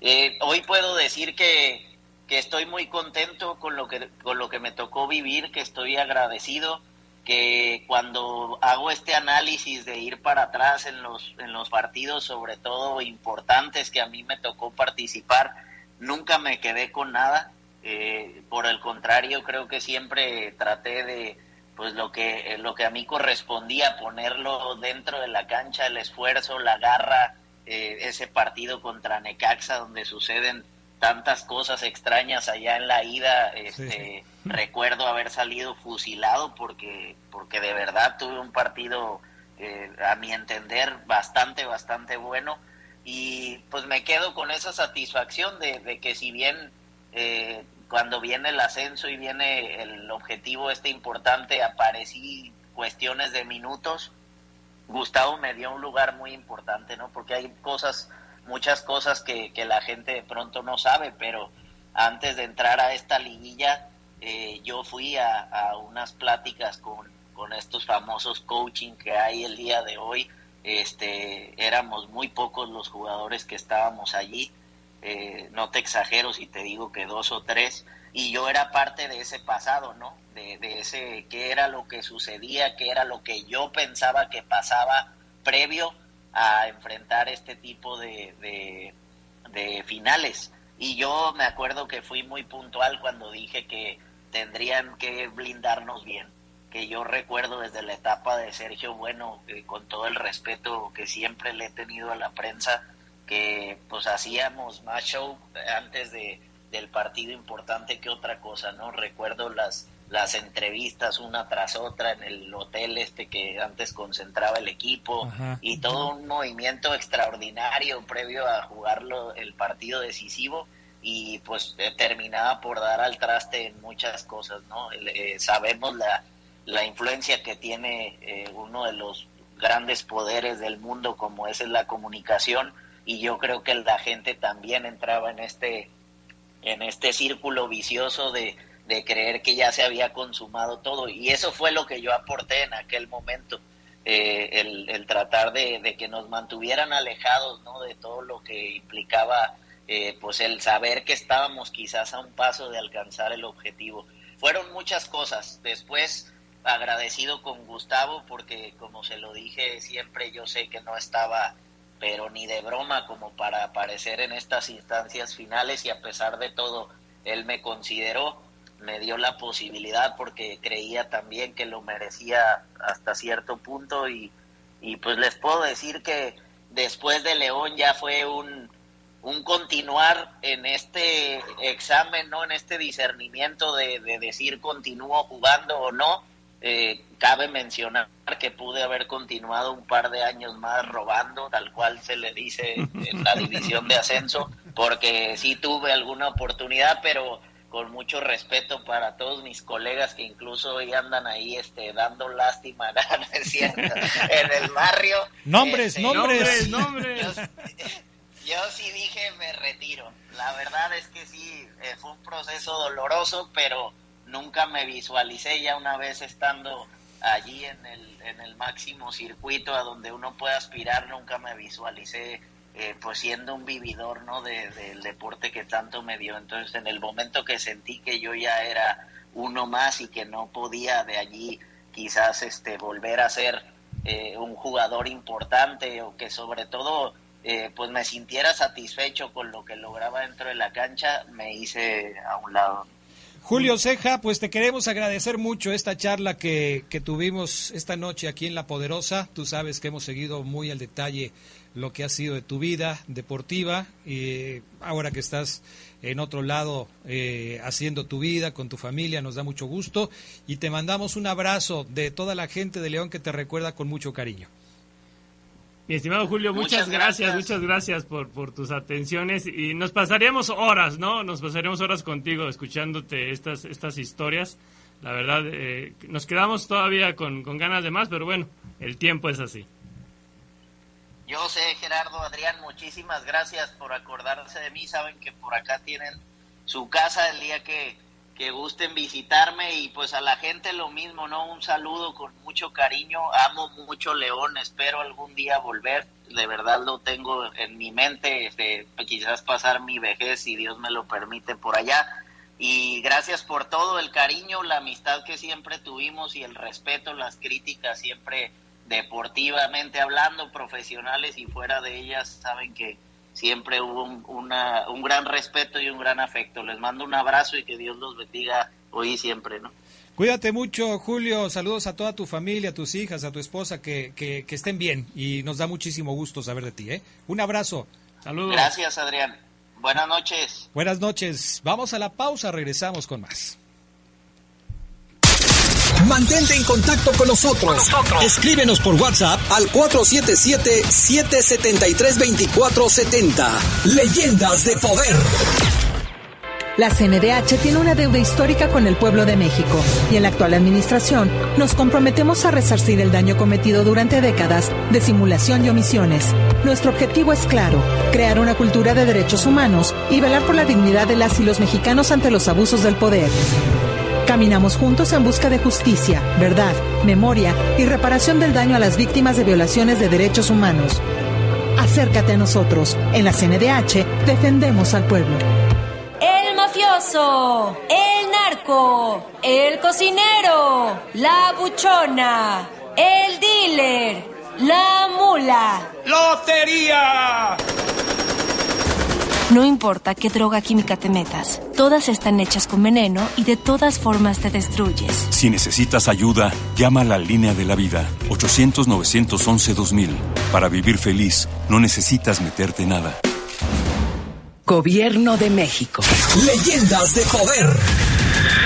eh, hoy puedo decir que, que estoy muy contento con lo que con lo que me tocó vivir, que estoy agradecido que cuando hago este análisis de ir para atrás en los en los partidos sobre todo importantes que a mí me tocó participar nunca me quedé con nada, eh, por el contrario, creo que siempre traté de, pues lo que, lo que a mí correspondía, ponerlo dentro de la cancha, el esfuerzo, la garra, eh, ese partido contra Necaxa donde suceden tantas cosas extrañas allá en la ida, este, recuerdo haber salido fusilado porque, porque de verdad tuve un partido, eh, a mi entender, bastante, bastante bueno y pues me quedo con esa satisfacción de, que si bien eh, cuando viene el ascenso y viene el objetivo este importante aparecí cuestiones de minutos Gustavo me dio un lugar muy importante no porque hay cosas muchas cosas que, que la gente de pronto no sabe pero antes de entrar a esta liguilla eh, yo fui a, a unas pláticas con, con estos famosos coaching que hay el día de hoy este, éramos muy pocos los jugadores que estábamos allí, eh, no te exagero si te digo que dos o tres, y yo era parte de ese pasado, ¿no? De, ese, qué era lo que sucedía, qué era lo que yo pensaba que pasaba previo a enfrentar este tipo de, de, de finales. Y yo me acuerdo que fui muy puntual cuando dije que tendrían que blindarnos bien que yo recuerdo desde la etapa de Sergio Bueno, con todo el respeto que siempre le he tenido a la prensa, que pues hacíamos más show antes de, del partido importante que otra cosa, ¿no? Recuerdo las, las entrevistas una tras otra en el hotel este que antes concentraba el equipo y todo un movimiento extraordinario previo a jugarlo el partido decisivo y pues terminaba por dar al traste en muchas cosas, ¿no? Eh, sabemos la, la influencia que tiene eh, uno de los grandes poderes del mundo como es la comunicación y yo creo que la gente también entraba en este en este círculo vicioso de, de creer que ya se había consumado todo y eso fue lo que yo aporté en aquel momento eh, el, el, tratar de, de, que nos mantuvieran alejados ¿no? de todo lo que implicaba eh, pues el saber que estábamos quizás a un paso de alcanzar el objetivo fueron muchas cosas después agradecido con Gustavo porque como se lo dije siempre yo sé que no estaba pero ni de broma como para aparecer en estas instancias finales y a pesar de todo él me consideró me dio la posibilidad porque creía también que lo merecía hasta cierto punto y, y pues les puedo decir que después de León ya fue un, un continuar en este examen, ¿no? En este discernimiento de, de decir continúo jugando o no. Eh, cabe mencionar que pude haber continuado un par de años más robando, tal cual se le dice en la división de ascenso, porque sí tuve alguna oportunidad, pero con mucho respeto para todos mis colegas que incluso hoy andan ahí este dando lástima en el barrio nombres este, nombres. nombres yo, sí dije me retiro. La verdad es que sí eh, fue un proceso doloroso pero nunca me visualicé ya una vez estando allí en el en el máximo circuito a donde uno puede aspirar nunca me visualicé eh, pues siendo un vividor no del deporte que tanto me dio. Entonces en el momento que sentí que yo ya era uno más y que no podía de allí quizás este volver a ser eh, un jugador importante o que sobre todo eh, pues me sintiera satisfecho con lo que lograba dentro de la cancha me hice a un lado Julio Ceja, pues te queremos agradecer mucho esta charla que, que tuvimos esta noche aquí en La Poderosa. Tú sabes que hemos seguido muy al detalle lo que ha sido de tu vida deportiva y ahora que estás en otro lado eh, haciendo tu vida con tu familia, nos da mucho gusto y te mandamos un abrazo de toda la gente de León que te recuerda con mucho cariño. Mi estimado Julio, muchas, gracias, muchas gracias por, por tus atenciones y nos pasaríamos horas, ¿no? Nos pasaríamos horas contigo escuchándote estas, estas historias. La verdad, eh, nos quedamos todavía con, con ganas de más, pero bueno, el tiempo es así. Yo sé, Gerardo, Adrián, muchísimas gracias por acordarse de mí. Saben que por acá tienen su casa el día que, que gusten visitarme y pues a la gente lo mismo, ¿no? Un saludo con mucho cariño. Amo mucho León, espero algún día volver. De verdad lo tengo en mi mente, este, quizás pasar mi vejez si Dios me lo permite por allá. Y gracias por todo el cariño, la amistad que siempre tuvimos y el respeto, las críticas siempre deportivamente hablando, profesionales y fuera de ellas, saben que siempre hubo un, una, un gran respeto y un gran afecto. Les mando un abrazo y que Dios los bendiga hoy y siempre, ¿no? Cuídate mucho, Julio. Saludos a toda tu familia, a tus hijas, a tu esposa, que, que, que estén bien. Y nos da muchísimo gusto saber de ti. ¿eh? Un abrazo. Saludos. Gracias, Adrián. Buenas noches. Buenas noches. Vamos a la pausa, regresamos con más. Mantente en contacto con nosotros. Escríbenos por WhatsApp al 477-773-2470. Leyendas de Poder. La CNDH tiene una deuda histórica con el pueblo de México y en la actual administración nos comprometemos a resarcir el daño cometido durante décadas de simulación y omisiones. Nuestro objetivo es claro, crear una cultura de derechos humanos y velar por la dignidad de las y los mexicanos ante los abusos del poder. Caminamos juntos en busca de justicia, verdad, memoria y reparación del daño a las víctimas de violaciones de derechos humanos. Acércate a nosotros. En la CNDH defendemos al pueblo. El mafioso, el narco, el cocinero, la buchona, el dealer, la mula. ¡Lotería! No importa qué droga química te metas, todas están hechas con veneno y de todas formas te destruyes. Si necesitas ayuda, llama a la línea de la vida, 800-911-2000. Para vivir feliz, no necesitas meterte nada. Gobierno de México. Leyendas de poder.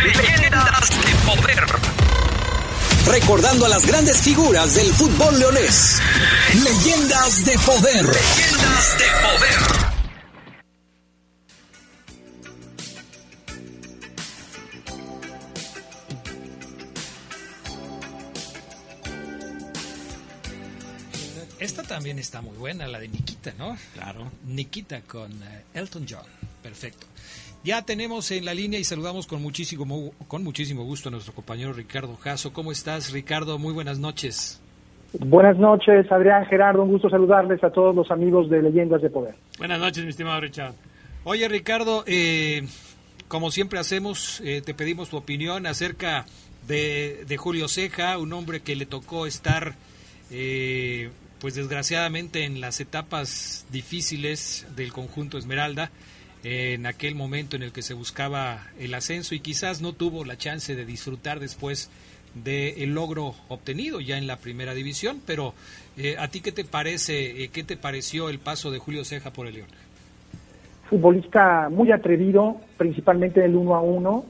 Leyendas de poder. Recordando a las grandes figuras del fútbol leonés. Leyendas de poder. Leyendas de poder. También está muy buena, la de Nikita, ¿no? Claro. Nikita con eh, Elton John. Perfecto. Ya tenemos en la línea y saludamos con muchísimo, con muchísimo gusto a nuestro compañero Ricardo Jasso. ¿Cómo estás, Ricardo? Muy buenas noches. Buenas noches, Adrián Gerardo. Un gusto saludarles a todos los amigos de Leyendas de Poder. Buenas noches, mi estimado Richard. Oye, Ricardo, eh, como siempre hacemos, eh, te pedimos tu opinión acerca de, de, Julio Ceja, un hombre que le tocó estar, eh, pues desgraciadamente, en las etapas difíciles del conjunto Esmeralda. en aquel momento en el que se buscaba el ascenso y quizás no tuvo la chance de disfrutar después del logro obtenido ya en la primera división, pero eh, ¿a ti qué te parece, eh, qué te pareció el paso de Julio Ceja por el León? Futbolista muy atrevido, principalmente en el uno a uno,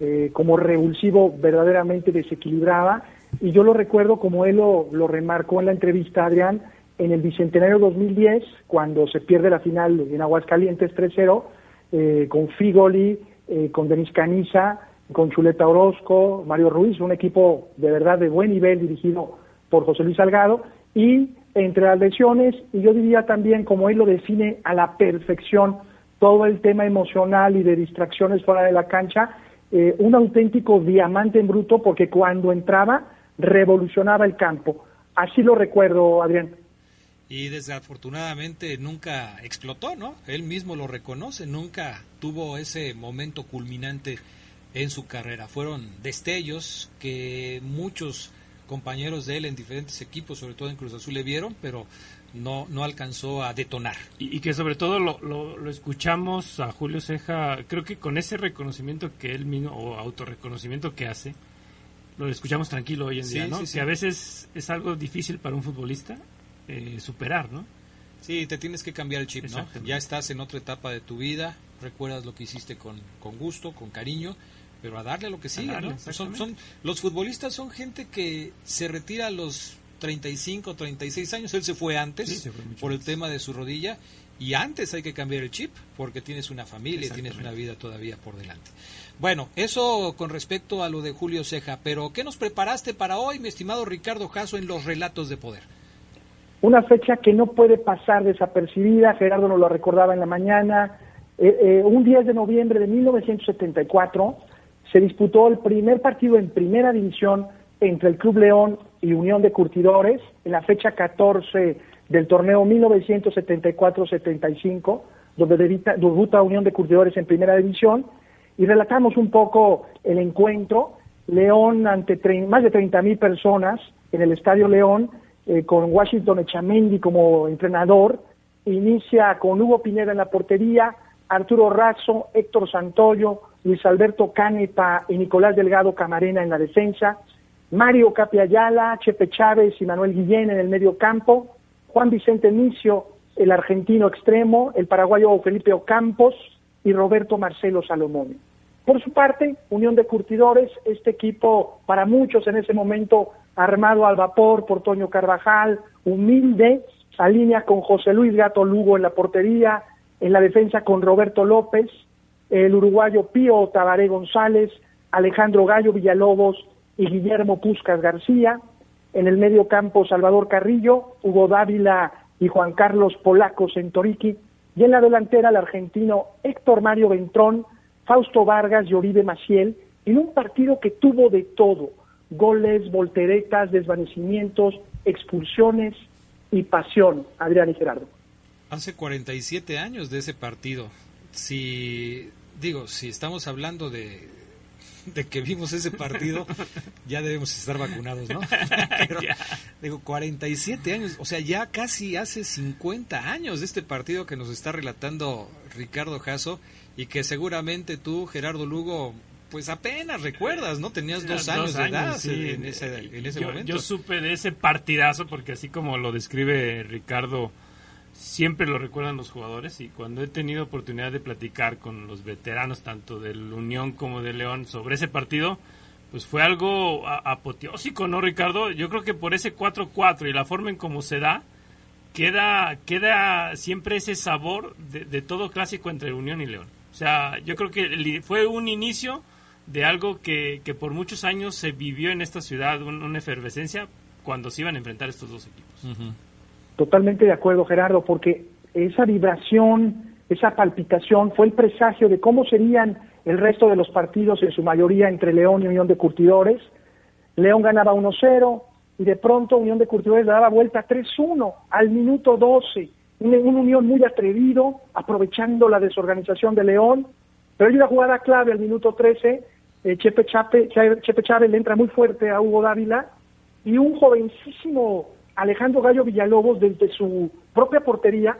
eh, como revulsivo verdaderamente desequilibraba, y yo lo recuerdo como él lo, lo remarcó en la entrevista, Adrián, en el Bicentenario 2010, cuando se pierde la final en Aguascalientes 3-0, eh, con Figoli, eh, con Denis Caniza, con Chuleta Orozco, Mario Ruiz, un equipo de verdad de buen nivel dirigido por José Luis Salgado, y entre las lesiones, y yo diría también, como él lo define a la perfección, todo el tema emocional y de distracciones fuera de la cancha, eh, un auténtico diamante en bruto, porque cuando entraba, revolucionaba el campo. Así lo recuerdo, Adrián y desafortunadamente nunca explotó, ¿no? Él mismo lo reconoce, nunca tuvo ese momento culminante en su carrera. Fueron destellos que muchos compañeros de él en diferentes equipos, sobre todo en Cruz Azul, le vieron, pero no, no alcanzó a detonar. Y, que sobre todo lo, lo, escuchamos a Julio Ceja, creo que con ese reconocimiento que él mismo, o autorreconocimiento que hace, lo escuchamos tranquilo hoy en día, ¿no? Que a veces es algo difícil para un futbolista eh, superar, ¿no? Sí, te tienes que cambiar el chip, ¿no? Ya estás en otra etapa de tu vida, recuerdas lo que hiciste con, con gusto, con cariño, pero a darle lo que sigue, ¿no? Son, son, los futbolistas son gente que se retira a los 35, 36 años, él se fue antes por el tema de su rodilla y antes hay que cambiar el chip porque tienes una familia, tienes una vida todavía por delante. Bueno, eso con respecto a lo de Julio Ceja, pero ¿qué nos preparaste para hoy, mi estimado Ricardo Jasso, en los relatos de poder? Una fecha que no puede pasar desapercibida, Gerardo nos lo recordaba en la mañana, eh, eh, un 10 de noviembre de 1974 se disputó el primer partido en primera división entre el Club León y Unión de Curtidores en la fecha 14 del torneo 1974-75, donde debuta Unión de Curtidores en primera división, y relatamos un poco el encuentro. León ante más de 30 mil personas en el Estadio León eh, con Washington Echamendi como entrenador, inicia con Hugo Pineda en la portería, Arturo Razzo, Héctor Santoyo, Luis Alberto Canepa y Nicolás Delgado Camarena en la defensa, Mario Capiayala, Chepe Chávez y Manuel Guillén en el medio campo, Juan Vicente Micio, el argentino extremo, el paraguayo Felipe Ocampos y Roberto Marcelo Salomón. Por su parte, Unión de Curtidores, este equipo para muchos en ese momento armado al vapor por Toño Carvajal, humilde, alinea con José Luis Gato Lugo en la portería, en la defensa con Roberto López, el uruguayo Pío Tabaré González, Alejandro Gallo Villalobos y Guillermo Puscas García, en el medio campo Salvador Carrillo, Hugo Dávila y Juan Carlos Polacos en Toriki, y en la delantera el argentino Héctor Mario Ventrón, Fausto Vargas y Oribe Maciel, en un partido que tuvo de todo, goles, volteretas, desvanecimientos, expulsiones y pasión, Adrián y Gerardo. Hace 47 años de ese partido. Si, digo, si estamos hablando de, de que vimos ese partido, ya debemos estar vacunados, ¿no? Pero, digo, 47 años, o sea, ya casi hace 50 años de este partido que nos está relatando Ricardo Jasso y que seguramente tú, Gerardo Lugo, pues apenas recuerdas, ¿no? Tenías dos, años, de edad en ese, momento. Yo supe de ese partidazo porque así como lo describe Ricardo, siempre lo recuerdan los jugadores y cuando he tenido oportunidad de platicar con los veteranos tanto del Unión como de León sobre ese partido, pues fue algo apoteósico, ¿no, Ricardo? Yo creo que por ese 4-4 y la forma en cómo se da, queda, queda siempre ese sabor de, todo clásico entre Unión y León. O sea, yo creo que fue un inicio de algo que, que por muchos años se vivió en esta ciudad, una efervescencia cuando se iban a enfrentar estos dos equipos. Totalmente de acuerdo, Gerardo, porque esa vibración, esa palpitación fue el presagio de cómo serían el resto de los partidos, en su mayoría entre León y Unión de Curtidores. León ganaba 1-0 y de pronto Unión de Curtidores daba vuelta 3-1 al minuto 12. Un, un Unión muy atrevido, aprovechando la desorganización de León, pero hay una jugada clave al minuto 13 eh, Chepe, Chape, Chepe Chávez le entra muy fuerte a Hugo Dávila y un jovencísimo Alejandro Gallo Villalobos desde su propia portería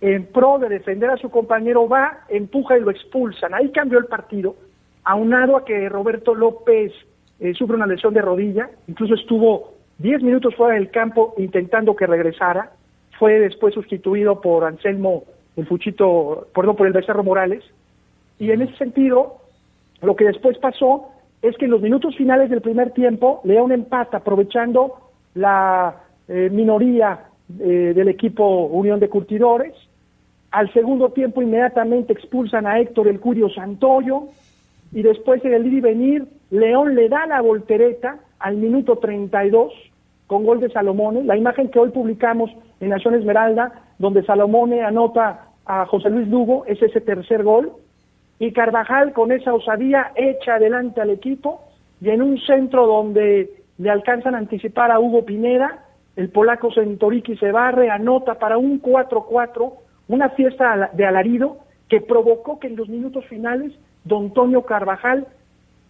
en pro de defender a su compañero, va, empuja y lo expulsan. Ahí cambió el partido, aunado a que Roberto López eh, sufre una lesión de rodilla, incluso estuvo 10 minutos fuera del campo intentando que regresara, fue después sustituido por Anselmo, el Fuchito, perdón, por el Becerro Morales, y en ese sentido, lo que después pasó es que en los minutos finales del primer tiempo, León empata aprovechando la eh, minoría eh, del equipo Unión de Curtidores. Al segundo tiempo inmediatamente expulsan a Héctor el Curio Santoyo y después en el ir y venir, León le da la voltereta al minuto 32 con gol de Salomone. La imagen que hoy publicamos en Nación Esmeralda, donde Salomone anota a José Luis Lugo, es ese tercer gol y Carvajal con esa osadía echa adelante al equipo y en un centro donde le alcanzan a anticipar a Hugo Pineda, el polaco Sentoriki se barre, anota para un 4-4, una fiesta de alarido que provocó que en los minutos finales don Toño Carvajal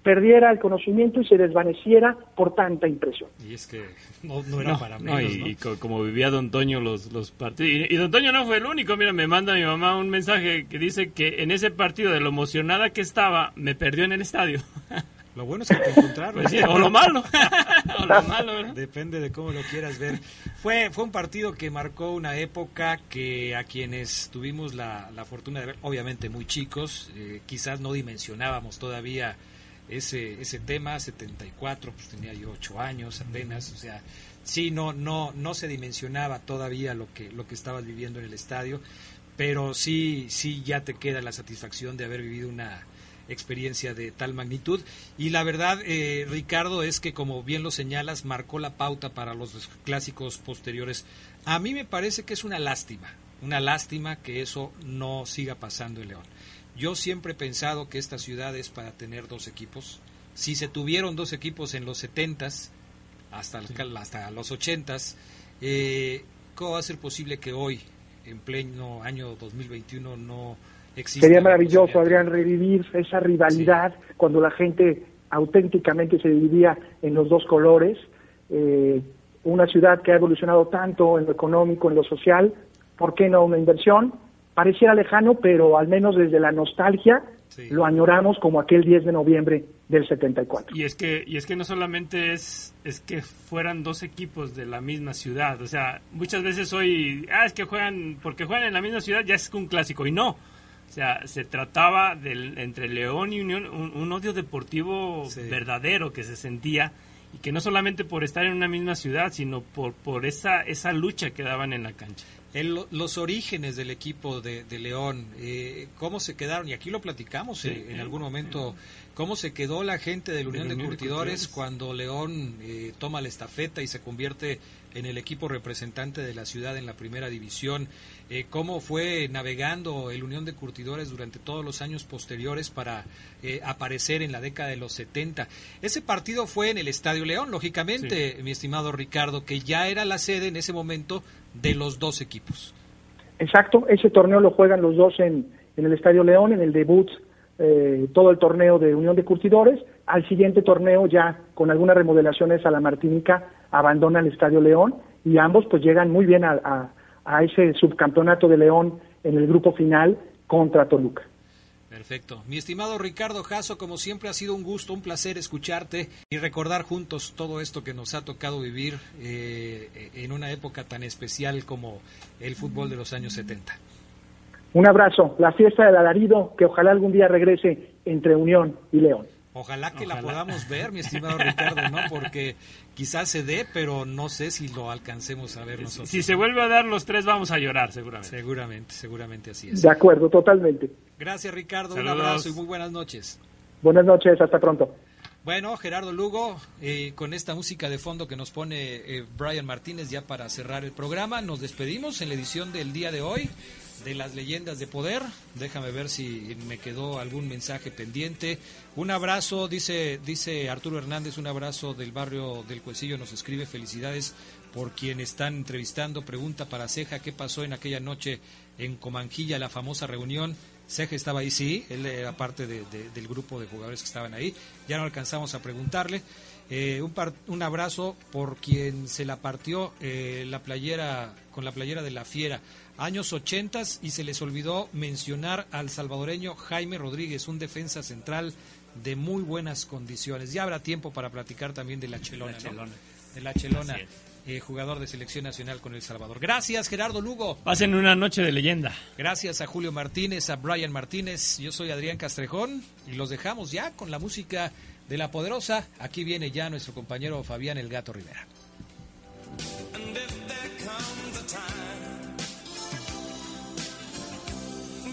perdiera el conocimiento y se desvaneciera por tanta impresión. Y es que no, era para menos, y, como vivía Don Toño los, los partidos. Y, Don Toño no fue el único. Mira, me manda mi mamá un mensaje que dice que en ese partido, de lo emocionada que estaba, me perdió en el estadio. Lo bueno es que te encontraron. Pues o lo malo. o lo malo Depende de cómo lo quieras ver. Fue, fue un partido que marcó una época que a quienes tuvimos la, la fortuna de ver, obviamente muy chicos, eh, quizás no dimensionábamos todavía ese, ese tema, 74, pues tenía yo 8 años apenas, o sea, sí, no, no, no se dimensionaba todavía lo que, lo que estabas viviendo en el estadio, pero sí, sí ya te queda la satisfacción de haber vivido una experiencia de tal magnitud. Y la verdad, eh, Ricardo, es que como bien lo señalas, marcó la pauta para los clásicos posteriores. A mí me parece que es una lástima, una lástima que eso no siga pasando en León. Yo siempre he pensado que esta ciudad es para tener dos equipos. Si se tuvieron dos equipos en los 70s hasta, hasta los 80s, eh, ¿cómo va a ser posible que hoy, en pleno año 2021, no Sería maravilloso, Adrián, revivir esa rivalidad cuando la gente auténticamente se dividía en los dos colores. Eh, una ciudad que ha evolucionado tanto en lo económico, en lo social, ¿por qué no una inversión? pareciera lejano, pero al menos desde la nostalgia lo añoramos como aquel 10 de noviembre del 74. Y es que y es que no solamente es es que fueran dos equipos de la misma ciudad, o sea, muchas veces hoy ah es que juegan porque juegan en la misma ciudad ya es un clásico y no. O sea, se trataba del entre León y Unión un, odio deportivo verdadero que se sentía y que no solamente por estar en una misma ciudad, sino por por esa esa lucha que daban en la cancha. Los orígenes del equipo de, León, eh, cómo se quedaron, y aquí lo platicamos eh, en algún momento, cómo se quedó la gente de la Unión de, Curtidores. cuando León eh, toma la estafeta y se convierte en el equipo representante de la ciudad en la primera división, cómo fue navegando el Unión de Curtidores durante todos los años posteriores para aparecer en la década de los 70. Ese partido fue en el Estadio León, lógicamente, mi estimado Ricardo, que ya era la sede en ese momento de los dos equipos. Exacto, ese torneo lo juegan los dos en, en el Estadio León, en el debut, eh, todo el torneo de Unión de Curtidores. Al siguiente torneo, ya con algunas remodelaciones a la Martinica, abandona el Estadio León y ambos pues llegan muy bien a, a ese subcampeonato de León en el grupo final contra Toluca. Perfecto. Mi estimado Ricardo Jasso, como siempre ha sido un gusto, un placer escucharte y recordar juntos todo esto que nos ha tocado vivir eh, en una época tan especial como el fútbol de los años 70. Un abrazo, la fiesta del alarido que ojalá algún día regrese entre Unión y León. Ojalá que la podamos ver, mi estimado Ricardo, ¿no? Porque quizás se dé, pero no sé si lo alcancemos a ver nosotros. Si se vuelve a dar los tres, vamos a llorar, seguramente. Seguramente, seguramente así es. De acuerdo, totalmente. Gracias, Ricardo. Un abrazo y muy buenas noches. Buenas noches, hasta pronto. Bueno, Gerardo Lugo, eh, con esta música de fondo que nos pone eh, Brian Martínez ya para cerrar el programa, nos despedimos en la edición del día de hoy de las leyendas de poder. Déjame ver si me quedó algún mensaje pendiente. Un abrazo, dice, dice Arturo Hernández, un abrazo del barrio del Cuecillo, nos escribe felicidades por quien están entrevistando. Pregunta para Ceja, ¿qué pasó en aquella noche en Comanjilla, la famosa reunión? Ceja estaba ahí, sí, él era parte del grupo de jugadores que estaban ahí. Ya no alcanzamos a preguntarle. Eh, un, un, abrazo por quien se la partió eh, la playera con la playera de la fiera años 80 y se les olvidó mencionar al salvadoreño Jaime Rodríguez, un defensa central de muy buenas condiciones. Ya habrá tiempo para platicar también de la Chelona. La Chelona. ¿no? De la Chelona, eh, jugador de selección nacional con El Salvador. Gracias, Gerardo Lugo. Pasen una noche de leyenda. Gracias a Julio Martínez, a Brian Martínez. Yo soy Adrián Castrejón y los dejamos ya con la música de La Poderosa. Aquí viene ya nuestro compañero Fabián El Gato Rivera.